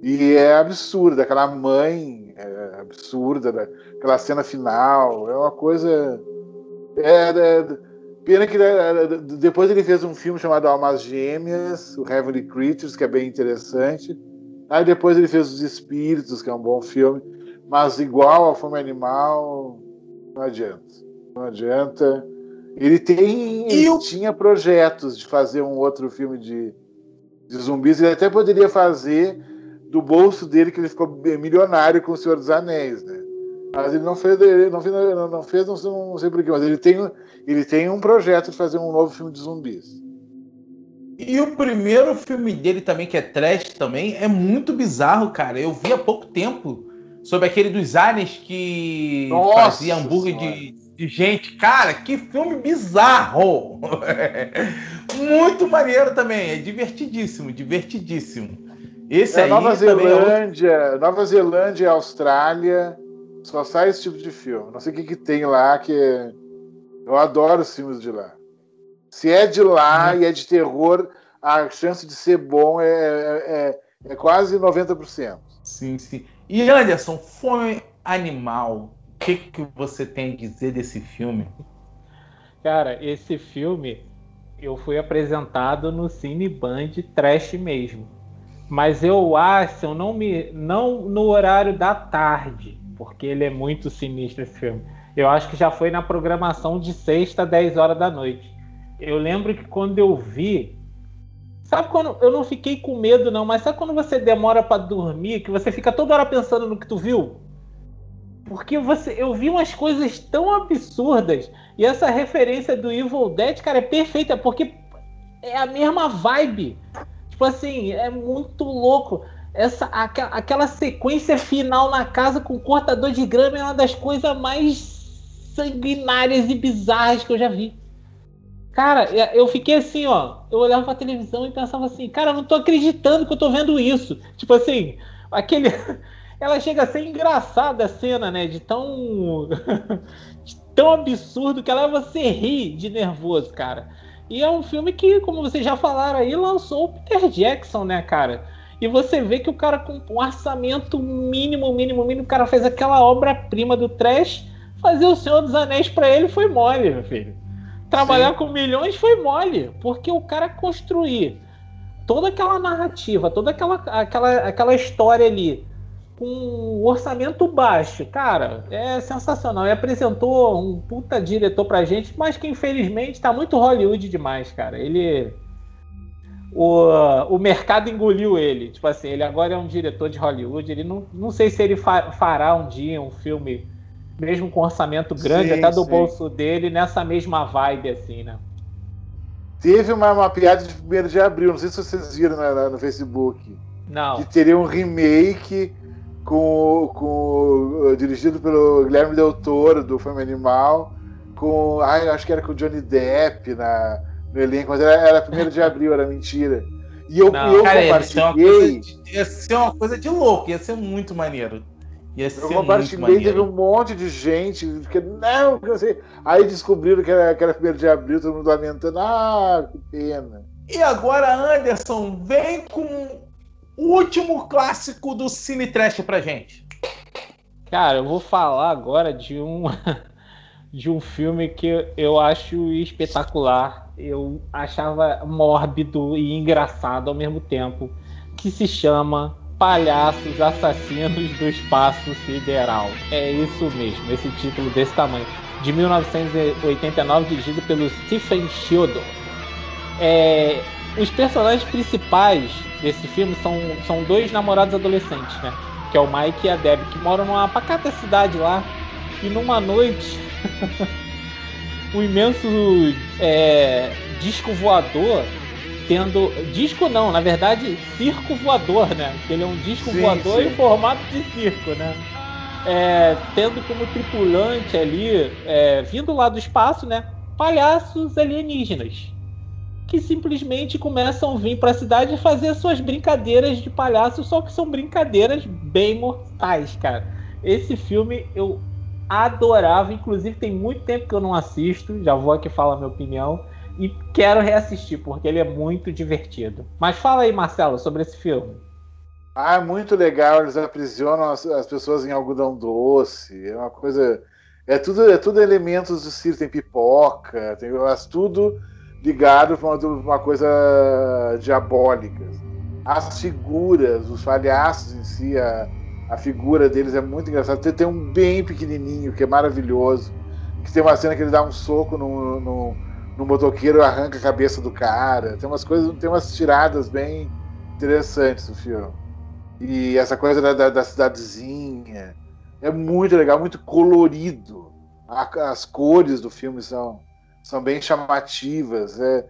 E é absurdo, aquela mãe é absurda, aquela cena final, é uma coisa. É, é, pena que é, depois ele fez um filme chamado Almas Gêmeas, o Heavenly Creatures, que é bem interessante. Aí depois ele fez Os Espíritos, que é um bom filme, mas igual ao Fome Animal, não adianta. Não adianta. Ele tem. Ele tinha projetos de fazer um outro filme de, de zumbis. Ele até poderia fazer do bolso dele, que ele ficou milionário com o Senhor dos Anéis, né? Mas ele não fez, ele não fez, não, fez não, sei, não sei porquê, mas ele tem, ele tem um projeto de fazer um novo filme de zumbis. E o primeiro filme dele também, que é trash também, é muito bizarro, cara. Eu vi há pouco tempo sobre aquele dos aliens que Nossa fazia hambúrguer de, de, gente. Cara, que filme bizarro! muito maneiro também, é divertidíssimo, divertidíssimo. Esse é, aí Nova Zelândia, é Nova Zelândia e Austrália só sai esse tipo de filme. Não sei o que, que tem lá que eu adoro os filmes de lá. Se é de lá hum. e é de terror, a chance de ser bom é, é, é, é quase 90%. Sim, sim. E Anderson, Fome Animal, que, que você tem a dizer desse filme? Cara, esse filme eu fui apresentado no Cine Band Trash mesmo mas eu acho, não me, não no horário da tarde, porque ele é muito sinistro esse filme. Eu acho que já foi na programação de sexta, 10 horas da noite. Eu lembro que quando eu vi, sabe quando eu não fiquei com medo não, mas sabe quando você demora para dormir, que você fica toda hora pensando no que tu viu? Porque você, eu vi umas coisas tão absurdas e essa referência do Evil Dead, cara, é perfeita porque é a mesma vibe. Tipo assim, é muito louco. Essa, aquela sequência final na casa com o cortador de grama é uma das coisas mais sanguinárias e bizarras que eu já vi. Cara, eu fiquei assim, ó. Eu olhava pra televisão e pensava assim, cara, eu não tô acreditando que eu tô vendo isso. Tipo assim, aquele. Ela chega a ser engraçada a cena, né? De tão. de tão absurdo que ela você ri de nervoso, cara. E é um filme que, como vocês já falaram aí, lançou o Peter Jackson, né, cara? E você vê que o cara com um orçamento mínimo, mínimo, mínimo, o cara fez aquela obra-prima do trash. Fazer o Senhor dos Anéis para ele foi mole, meu filho. Trabalhar Sim. com milhões foi mole, porque o cara construir toda aquela narrativa, toda aquela, aquela, aquela história ali, com um orçamento baixo. Cara, é sensacional. E apresentou um puta diretor pra gente, mas que infelizmente tá muito Hollywood demais, cara. Ele. O, o mercado engoliu ele. Tipo assim, ele agora é um diretor de Hollywood. Ele não, não sei se ele fa fará um dia um filme, mesmo com orçamento grande, sim, até do sim. bolso dele, nessa mesma vibe, assim, né? Teve uma, uma piada de 1 de abril, não sei se vocês viram no Facebook. Não. Que teria um remake com, com dirigido pelo Guilherme Del Toro do Fome Animal, com, ai, acho que era com o Johnny Depp na, no elenco, mas era, era 1 de abril, era mentira. E eu, Não, eu cara, compartilhei. Ia ser, ia ser, uma coisa de louco, ia ser muito maneiro. Ia ser eu compartilhei, teve um monte de gente que não, que sei. aí descobriram que era, que era 1 de abril, todo mundo lamentando, ah, que pena. E agora, Anderson, vem com último clássico do Cine Trash pra gente. Cara, eu vou falar agora de um de um filme que eu acho espetacular. Eu achava mórbido e engraçado ao mesmo tempo, que se chama Palhaços Assassinos do Espaço Sideral. É isso mesmo, esse título desse tamanho. De 1989, dirigido pelo Stephen Childers. É, os personagens principais desse filme são, são dois namorados adolescentes, né? Que é o Mike e a Deb, que moram numa pacata cidade lá. E numa noite, um imenso é, disco voador tendo. Disco não, na verdade, circo voador, né? Ele é um disco sim, voador sim. em formato de circo, né? É, tendo como tripulante ali, é, vindo lá do espaço, né? Palhaços alienígenas que simplesmente começam a vir para a cidade fazer suas brincadeiras de palhaço, só que são brincadeiras bem mortais, cara. Esse filme eu adorava, inclusive tem muito tempo que eu não assisto, já vou aqui falar minha opinião e quero reassistir porque ele é muito divertido. Mas fala aí, Marcelo, sobre esse filme. Ah, é muito legal, eles aprisionam as, as pessoas em algodão doce, é uma coisa é tudo, é tudo elementos do circo, tem pipoca, tem tudo ligado para uma, coisa diabólica. As figuras, os palhaços em si, a, a figura deles é muito engraçada. Tem, tem, um bem pequenininho que é maravilhoso, que tem uma cena que ele dá um soco no, no, no motoqueiro e arranca a cabeça do cara. Tem umas coisas, tem umas tiradas bem interessantes no filme. E essa coisa da, da, da cidadezinha é muito legal, muito colorido. A, as cores do filme são, são bem chamativas. É,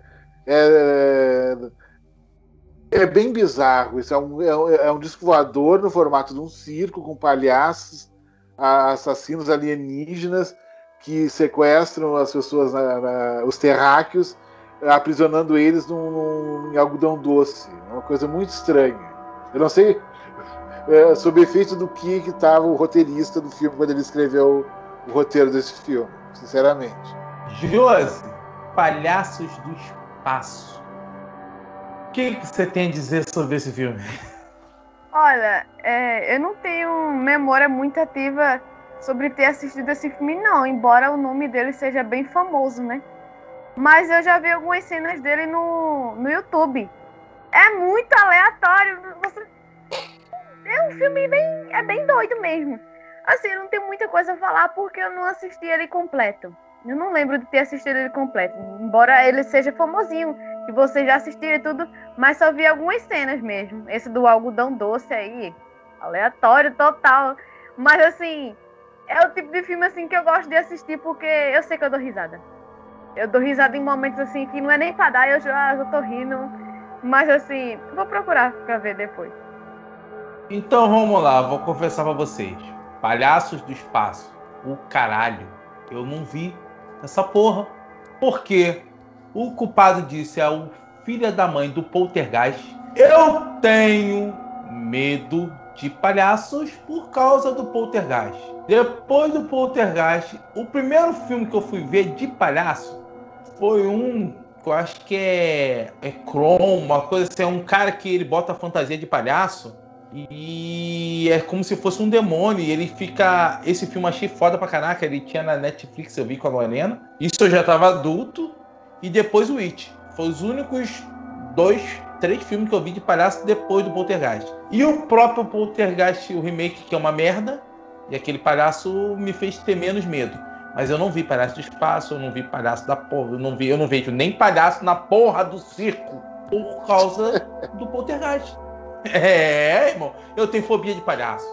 é, é bem bizarro. Isso é um, é, é um disco voador no formato de um circo com palhaços, assassinos alienígenas que sequestram as pessoas, na, na, os terráqueos, aprisionando eles num, num, em algodão doce. É uma coisa muito estranha. Eu não sei é, sob efeito do que estava o roteirista do filme quando ele escreveu o roteiro desse filme, sinceramente. Josi, Palhaços do Espaço. O que, você tem a dizer sobre esse filme? Olha, é, eu não tenho memória muito ativa sobre ter assistido esse filme, não, embora o nome dele seja bem famoso, né? Mas eu já vi algumas cenas dele no, no YouTube. É muito aleatório. Você... É um filme bem. É bem doido mesmo. Assim, eu não tenho muita coisa a falar porque eu não assisti ele completo. Eu não lembro de ter assistido ele completo. Embora ele seja famosinho, que vocês já assistiram e tudo, mas só vi algumas cenas mesmo. Esse do algodão doce aí, aleatório total. Mas assim, é o tipo de filme assim que eu gosto de assistir porque eu sei que eu dou risada. Eu dou risada em momentos assim que não é nem pra dar, eu já eu tô rindo. Mas assim, vou procurar pra ver depois. Então vamos lá, vou confessar pra vocês. Palhaços do Espaço. O caralho. Eu não vi essa porra. Porque o culpado disso é o filho da mãe do Poltergeist. Eu tenho medo de palhaços por causa do Poltergeist. Depois do Poltergeist, o primeiro filme que eu fui ver de palhaço foi um que eu acho que é, é Chrome, uma coisa assim, é um cara que ele bota fantasia de palhaço e é como se fosse um demônio. E ele fica. Esse filme achei foda pra caraca. Ele tinha na Netflix, eu vi com a Lorena. Isso eu já tava adulto. E depois o It. Foi os únicos dois três filmes que eu vi de palhaço depois do Poltergeist. E o próprio Poltergeist, o remake, que é uma merda, e aquele palhaço me fez ter menos medo. Mas eu não vi palhaço do espaço, eu não vi palhaço da porra, eu não vi, eu não vejo nem palhaço na porra do circo por causa do Poltergeist. É, irmão, eu tenho fobia de palhaço.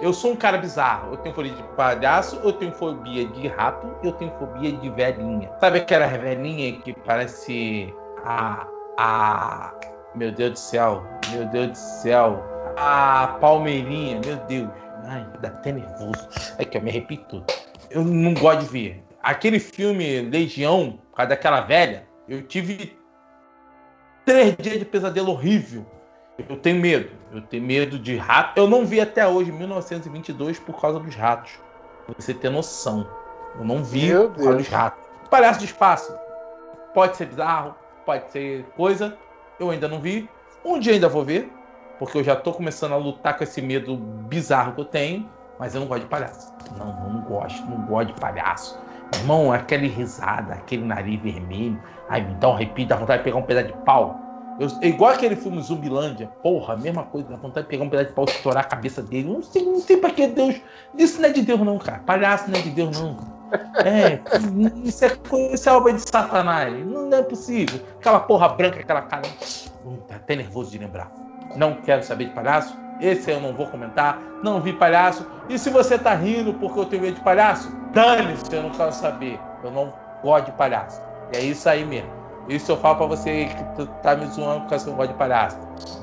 Eu sou um cara bizarro. Eu tenho fobia de palhaço, eu tenho fobia de rato, eu tenho fobia de velhinha. Sabe aquela velhinha que parece a a meu Deus do céu, meu Deus do céu. A Palmeirinha, meu Deus. Ai, dá até nervoso. É que eu me arrepio tudo. Eu não gosto de ver. Aquele filme Legião, por causa daquela velha, eu tive três dias de pesadelo horrível. Eu tenho medo. Eu tenho medo de rato. Eu não vi até hoje, 1922, por causa dos ratos. Pra você ter noção. Eu não vi Meu por causa dos ratos. Palhaço de espaço. Pode ser bizarro, pode ser coisa, eu ainda não vi. Um dia ainda vou ver, porque eu já tô começando a lutar com esse medo bizarro que eu tenho, mas eu não gosto de palhaço. Não, não gosto, não gosto de palhaço. Irmão, aquele risada, aquele nariz vermelho, ai, me dá um arrepio, dá vontade de pegar um pedaço de pau. Eu, é igual aquele filme Zumbilândia, porra, mesma coisa, dá vontade de pegar um pedaço de pau e estourar a cabeça dele. Não sei, não sei pra que Deus. Isso não é de Deus, não, cara. Palhaço não é de Deus, não. É, isso é, isso é obra de Satanás. Não é possível. Aquela porra branca, aquela cara. Hum, tá até nervoso de lembrar. Não quero saber de palhaço. Esse eu não vou comentar. Não vi palhaço. E se você tá rindo porque eu tenho medo de palhaço, dane-se, eu não quero saber. Eu não gosto de palhaço. é isso aí mesmo. Isso eu falo pra você que tá me zoando que eu gosto de palhaço.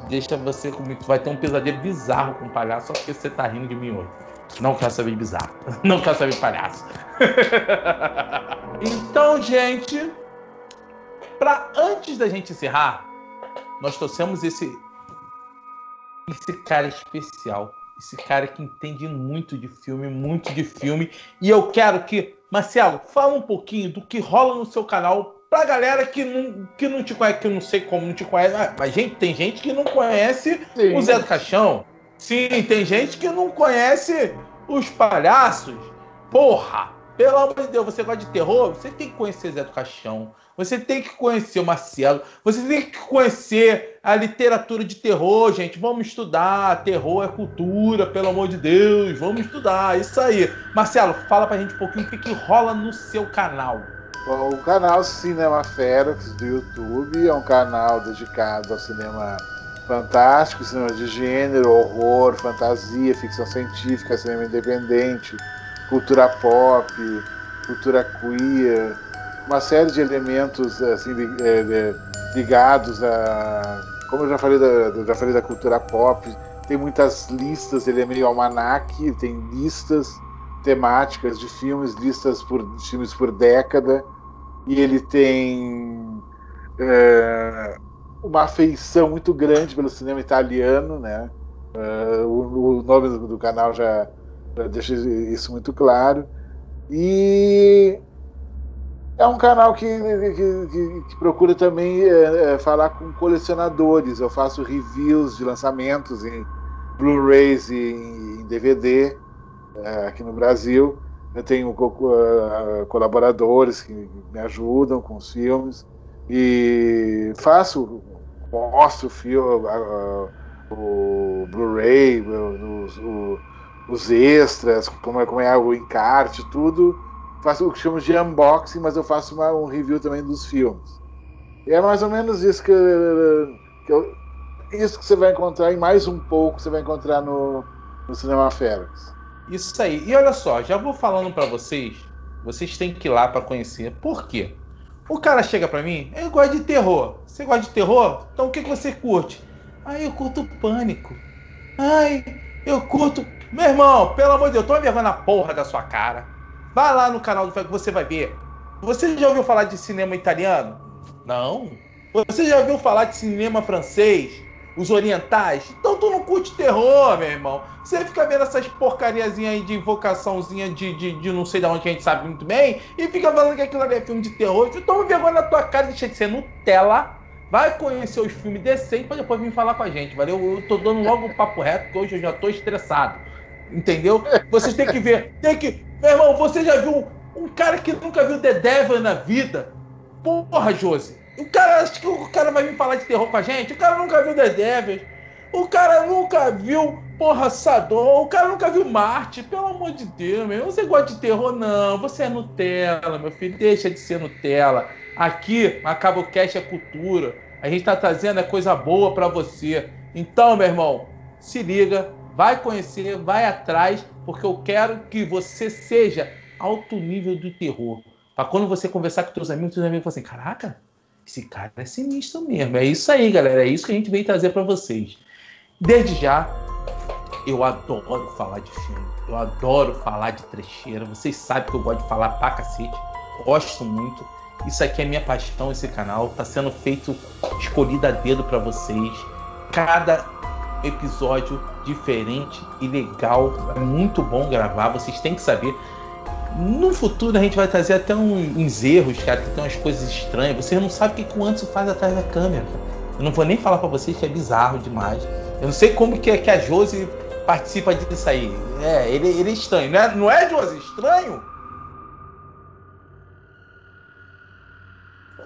Deixa você comigo. Tu vai ter um pesadelo bizarro com palhaço só porque você tá rindo de mim hoje. Não quero saber bizarro. Não quero saber palhaço. então, gente, para antes da gente encerrar, nós trouxemos esse esse cara especial, esse cara que entende muito de filme, muito de filme, e eu quero que Marcelo fala um pouquinho do que rola no seu canal pra galera que não, que não te conhece, que eu não sei como não te conhece, ah, mas gente, tem gente que não conhece Sim. o Zé do Caixão. Sim, tem gente que não conhece os palhaços. Porra! Pelo amor de Deus, você gosta de terror? Você tem que conhecer Zé do Caixão. Você tem que conhecer o Marcelo. Você tem que conhecer a literatura de terror, gente. Vamos estudar. Terror é cultura, pelo amor de Deus. Vamos estudar. Isso aí. Marcelo, fala pra gente um pouquinho o que, que rola no seu canal. O canal Cinema Ferox do YouTube é um canal dedicado ao cinema fantástico, cinema de gênero, horror, fantasia, ficção científica, cinema independente, cultura pop, cultura queer, uma série de elementos assim é, ligados a, como eu já falei da, já falei da cultura pop, tem muitas listas, ele é meio almanac, tem listas temáticas de filmes, listas por filmes por década, e ele tem é, uma afeição muito grande pelo cinema italiano, né? Uh, o, o, nome do, do canal já, já, deixa isso muito claro. E é um canal que, que, que, que procura também é, é, falar com colecionadores. Eu faço reviews de lançamentos em Blu-rays e em DVD é, aqui no Brasil. Eu tenho uh, colaboradores que me ajudam com os filmes e faço, mostro o filme, uh, o Blu-ray, os, os, extras, como é, como é o encarte, tudo. Faço o que chamamos de unboxing, mas eu faço uma, um review também dos filmes. E é mais ou menos isso que, que eu, isso que você vai encontrar e mais um pouco você vai encontrar no, no Cinema Ferox. Isso aí. E olha só, já vou falando para vocês, vocês têm que ir lá para conhecer. Por quê? O cara chega para mim, eu gosto de terror. Você gosta de terror? Então o que, que você curte? Ai, eu curto pânico. Ai, eu curto. Meu irmão, pelo amor de Deus, toma vergonha na porra da sua cara. Vai lá no canal do que você vai ver. Você já ouviu falar de cinema italiano? Não. Você já ouviu falar de cinema francês? Os orientais. Então tu não curte terror, meu irmão. Você fica vendo essas porcariazinhas aí de invocaçãozinha de, de, de, não sei de onde a gente sabe muito bem e fica falando que aquilo ali é filme de terror. Tu toma vergonha na tua cara, deixa de ser Nutella. Vai conhecer os filmes decentes pra depois vir falar com a gente, valeu? Eu tô dando logo o papo reto, porque hoje eu já tô estressado. Entendeu? Vocês têm que ver. Tem que. Meu irmão, você já viu um cara que nunca viu The Devil na vida? Porra, Josi. O cara, acha que o cara vai vir falar de terror com a gente? O cara nunca viu The Devils. O cara nunca viu Porra Sador. O cara nunca viu Marte. Pelo amor de Deus, meu. Você gosta de terror? Não. Você é Nutella, meu filho. Deixa de ser Nutella. Aqui, a Cabo Cash é cultura. A gente tá trazendo é coisa boa para você. Então, meu irmão, se liga. Vai conhecer, vai atrás, porque eu quero que você seja alto nível do terror. Pra quando você conversar com teus amigos, teus amigos falam assim: caraca, esse cara é sinistro mesmo. É isso aí, galera. É isso que a gente veio trazer para vocês. Desde já, eu adoro falar de filme. Eu adoro falar de trecheira. Vocês sabem que eu gosto de falar pra cacete. Gosto muito. Isso aqui é minha paixão, esse canal. Tá sendo feito, escolhido a dedo para vocês. Cada episódio diferente e legal. É muito bom gravar. Vocês têm que saber. No futuro a gente vai trazer até uns erros, cara, que tem umas coisas estranhas. Você não sabe o que o Anderson faz atrás da câmera. Eu não vou nem falar para vocês que é bizarro demais. Eu não sei como que, que a Josi participa disso aí. É, ele, ele é estranho. Não é, não é Josi? Estranho?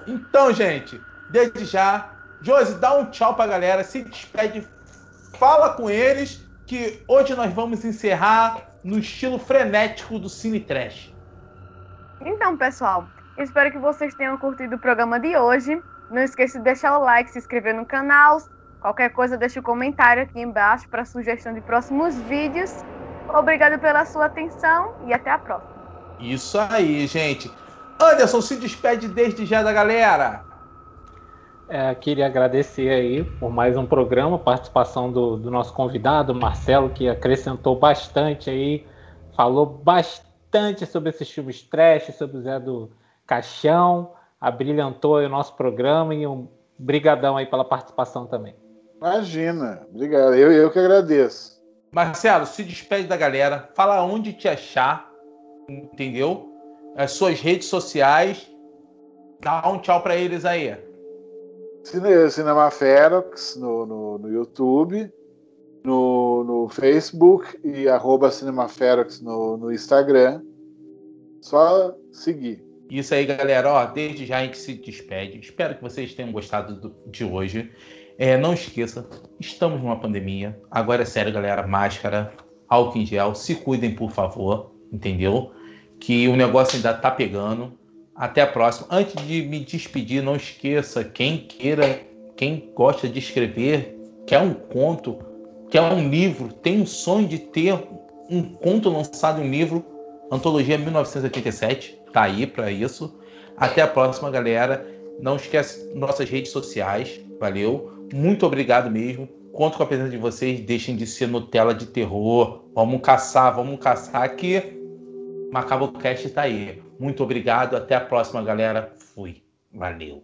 Então, gente, desde já, Josi, dá um tchau pra galera, se despede, fala com eles que hoje nós vamos encerrar no estilo frenético do Cine Trash. Então, pessoal, espero que vocês tenham curtido o programa de hoje. Não esqueça de deixar o like, se inscrever no canal. Qualquer coisa, deixe o um comentário aqui embaixo para sugestão de próximos vídeos. Obrigado pela sua atenção e até a próxima. Isso aí, gente. Anderson, se despede desde já da galera. É, queria agradecer aí por mais um programa, participação do, do, nosso convidado, Marcelo, que acrescentou bastante aí, falou bastante sobre esses filmes trash, sobre o Zé do Caixão. abrilhantou o nosso programa e um brigadão aí pela participação também. Imagina, obrigado. Eu, eu que agradeço. Marcelo, se despede da galera, fala onde te achar, entendeu? As suas redes sociais, dá um tchau para eles aí. Cine, Cinema Ferox no, no, no YouTube, no, no, Facebook e arroba Cinemaferox no, no Instagram. Só seguir. Isso aí, galera. Ó, desde já a gente se despede. Espero que vocês tenham gostado do, de hoje. É, não esqueça, estamos numa pandemia. Agora é sério, galera. Máscara, álcool em gel. Se cuidem, por favor. Entendeu? Que o negócio ainda tá pegando. Até a próxima. Antes de me despedir, não esqueça, quem queira, quem gosta de escrever, quer um conto, quer um livro, tem um sonho de ter um conto lançado em um livro, Antologia 1987, tá aí para isso. Até a próxima, galera. Não esquece nossas redes sociais, valeu? Muito obrigado mesmo. Conto com a presença de vocês. Deixem de ser Nutella de terror. Vamos caçar, vamos caçar que Macabro Cast tá aí. Muito obrigado. Até a próxima, galera. Fui. Valeu.